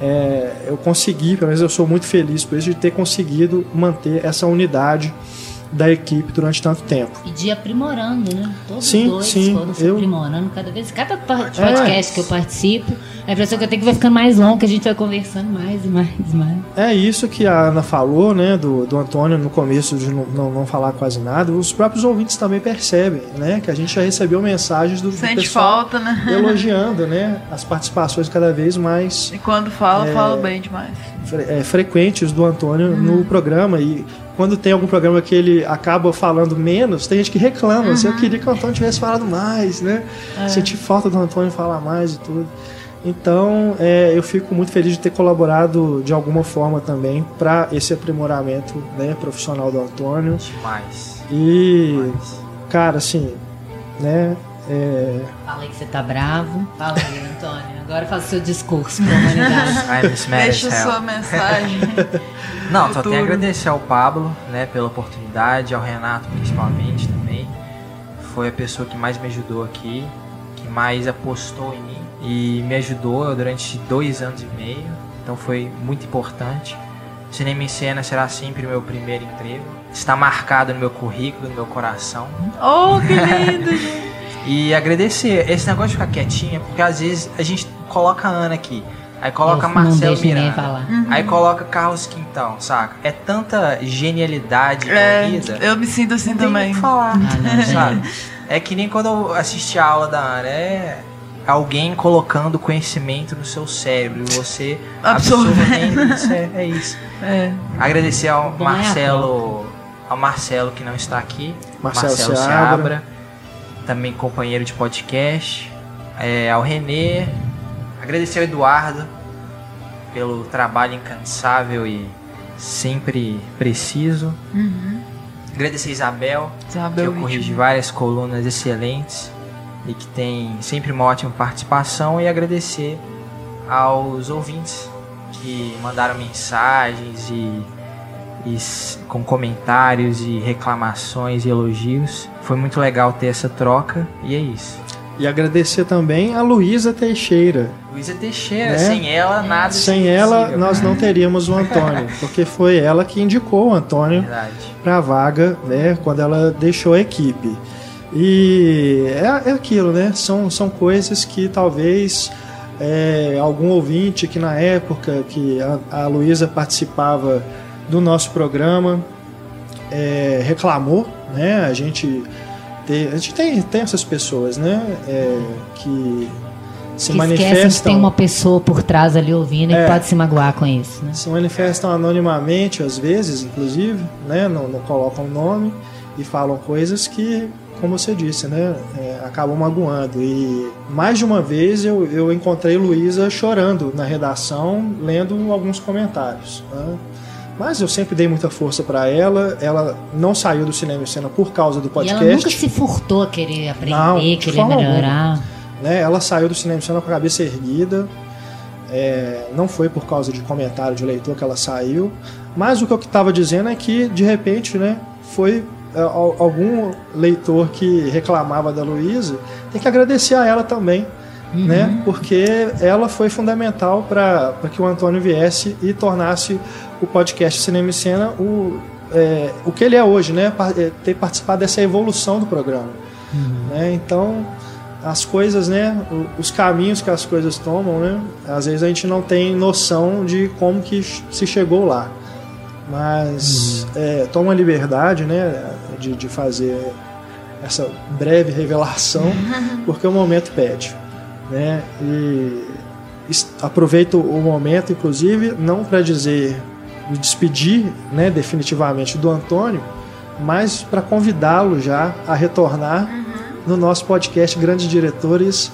é, eu consegui, pelo menos eu sou muito feliz por isso, de ter conseguido manter essa unidade da equipe durante tanto tempo. E de aprimorando, né? Todos sim, dois sim, foram se eu... aprimorando cada vez. Cada podcast é. que eu participo, a impressão que eu tenho que vai ficando mais longo, que a gente vai conversando mais e mais e mais. É isso que a Ana falou, né, do, do Antônio no começo de não, não, não falar quase nada. Os próprios ouvintes também percebem, né, que a gente já recebeu mensagens do, Sente do pessoal falta, né? elogiando, né, as participações cada vez mais. E quando fala, é, fala bem demais. Fre é, frequentes do Antônio uhum. no programa e quando tem algum programa que ele acaba falando menos, tem gente que reclama. Uhum. Assim, eu queria que o Antônio tivesse falado mais, né? É. Senti falta do Antônio falar mais e tudo. Então, é, eu fico muito feliz de ter colaborado de alguma forma também para esse aprimoramento né, profissional do Antônio. Demais. E, Demais. cara, assim, né? É... Fala aí que você tá bravo. Fala aí, Antônio. Agora faça o seu discurso para a humanidade. Deixa sua mensagem. Não, só tenho a agradecer ao Pablo, né, pela oportunidade, ao Renato principalmente também. Foi a pessoa que mais me ajudou aqui, que mais apostou em mim e me ajudou durante dois anos e meio. Então foi muito importante. Cinema em Cena será sempre o meu primeiro emprego. Está marcado no meu currículo, no meu coração. Oh, que lindo! e agradecer. Esse negócio de ficar quietinha, porque às vezes a gente coloca a Ana aqui. Aí coloca Marcelo Miranda. Uhum. Aí coloca Carlos Quintão, saca? É tanta genialidade é, Eu me sinto assim não também. Tem que falar, ah, não, sabe? É que nem quando eu assisti a aula da Ana, é alguém colocando conhecimento no seu cérebro e você absorvendo isso. É, é isso. É. Agradecer ao Bom, Marcelo, é ao Marcelo que não está aqui, Marcelo, Marcelo Seabra. Seabra, também companheiro de podcast, é, ao Renê, Agradecer ao Eduardo pelo trabalho incansável e sempre preciso. Uhum. Agradecer a Isabel, Isabel que eu corrigi várias colunas excelentes e que tem sempre uma ótima participação. E agradecer aos ouvintes que mandaram mensagens e, e com comentários e reclamações e elogios. Foi muito legal ter essa troca e é isso. E agradecer também a Luísa Teixeira. Luísa Teixeira, né? sem ela nada Sem ela nós não teríamos o Antônio, porque foi ela que indicou o Antônio para a vaga, né, quando ela deixou a equipe. E é, é aquilo, né? São, são coisas que talvez é, algum ouvinte que na época que a, a Luísa participava do nosso programa é, reclamou, né? A gente ter. A gente tem, tem essas pessoas, né? É, que se que manifestam. que tem uma pessoa por trás ali ouvindo é, e pode se magoar com isso. Né? Se manifestam anonimamente, às vezes, inclusive, né? Não, não colocam nome e falam coisas que, como você disse, né? É, acabam magoando. E mais de uma vez eu, eu encontrei Luísa chorando na redação, lendo alguns comentários. Né? Mas eu sempre dei muita força para ela. Ela não saiu do cinema e cena por causa do podcast. E ela nunca se furtou a querer aprender, não, querer melhorar. Né? Ela saiu do cinema e cena com a cabeça erguida. É, não foi por causa de comentário de leitor que ela saiu. Mas o que eu estava dizendo é que, de repente, né, foi é, algum leitor que reclamava da Luísa. Tem que agradecer a ela também. Uhum. Né? Porque ela foi fundamental para que o Antônio viesse e tornasse o podcast Cinema e Cena o, é, o que ele é hoje, né? É, ter participado dessa evolução do programa. Uhum. Né? Então, as coisas, né? Os caminhos que as coisas tomam, né? Às vezes a gente não tem noção de como que se chegou lá. Mas uhum. é, toma liberdade, né? De, de fazer essa breve revelação, porque o momento pede. Né? E aproveito o momento, inclusive, não para dizer me despedir né, definitivamente do Antônio, mas para convidá-lo já a retornar uhum. no nosso podcast Grandes Diretores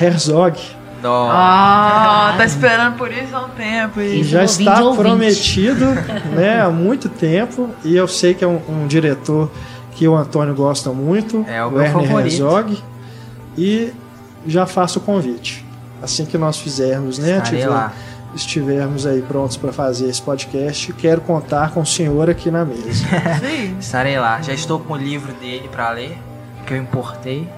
Herzog. Não. Ah, tá esperando por isso há um tempo. E... E já está prometido né, há muito tempo. E eu sei que é um, um diretor que o Antônio gosta muito, É o o Werner favorito. Herzog. E já faço o convite. Assim que nós fizermos, né? Estarei lá. Estivermos aí prontos para fazer esse podcast, quero contar com o senhor aqui na mesa. Sim. Estarei lá. Já estou com o livro dele pra ler, que eu importei.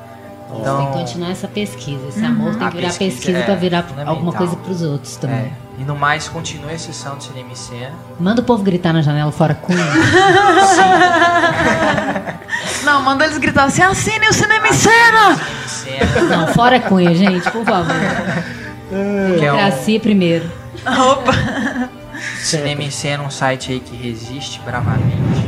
Tem Então, que continuar essa pesquisa. Esse amor tem que virar pesquisa pesquisa é pra virar alguma coisa pros outros também. é. E no mais, continue a sessão do Cinema em Cena. Manda o povo gritar na janela fora Cunha. Não, manda eles gritar assim: assine o cinema em cena! Não, fora Cunha, gente, por favor. que é um Democracia primeiro. Opa! Cinema em Cena, um site aí que resiste bravamente.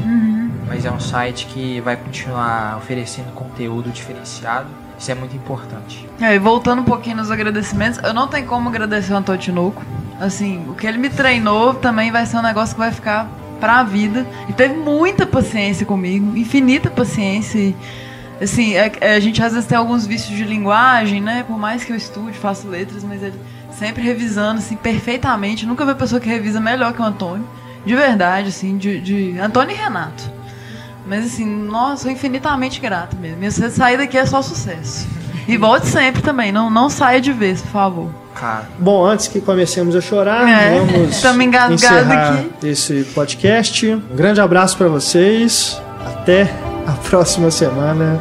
Mas é um site que vai continuar oferecendo conteúdo diferenciado. Isso é muito importante. É, e voltando um pouquinho nos agradecimentos, eu não tenho como agradecer o Antônio Tinoco. Assim, o que ele me treinou também vai ser um negócio que vai ficar pra vida. E teve muita paciência comigo, infinita paciência. Assim, é- é, a gente às vezes tem alguns vícios de linguagem, né? Por mais que eu estude, faço letras, mas ele sempre revisando, assim, perfeitamente. Nunca vi uma pessoa que revisa melhor que o Antônio. De verdade, assim, de, de Antônio e Renato. Mas assim, nossa, sou infinitamente grato mesmo. E você sair daqui é só sucesso. E volte sempre também, não, não saia de vez, por favor. Cara, Bom, antes que comecemos a chorar, É, vamos encerrar aqui. esse podcast. Um grande abraço para vocês. Até a próxima semana.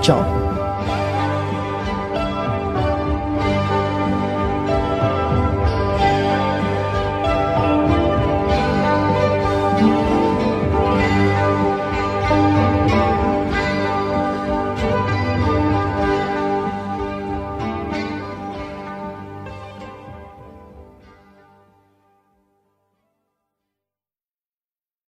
Tchau.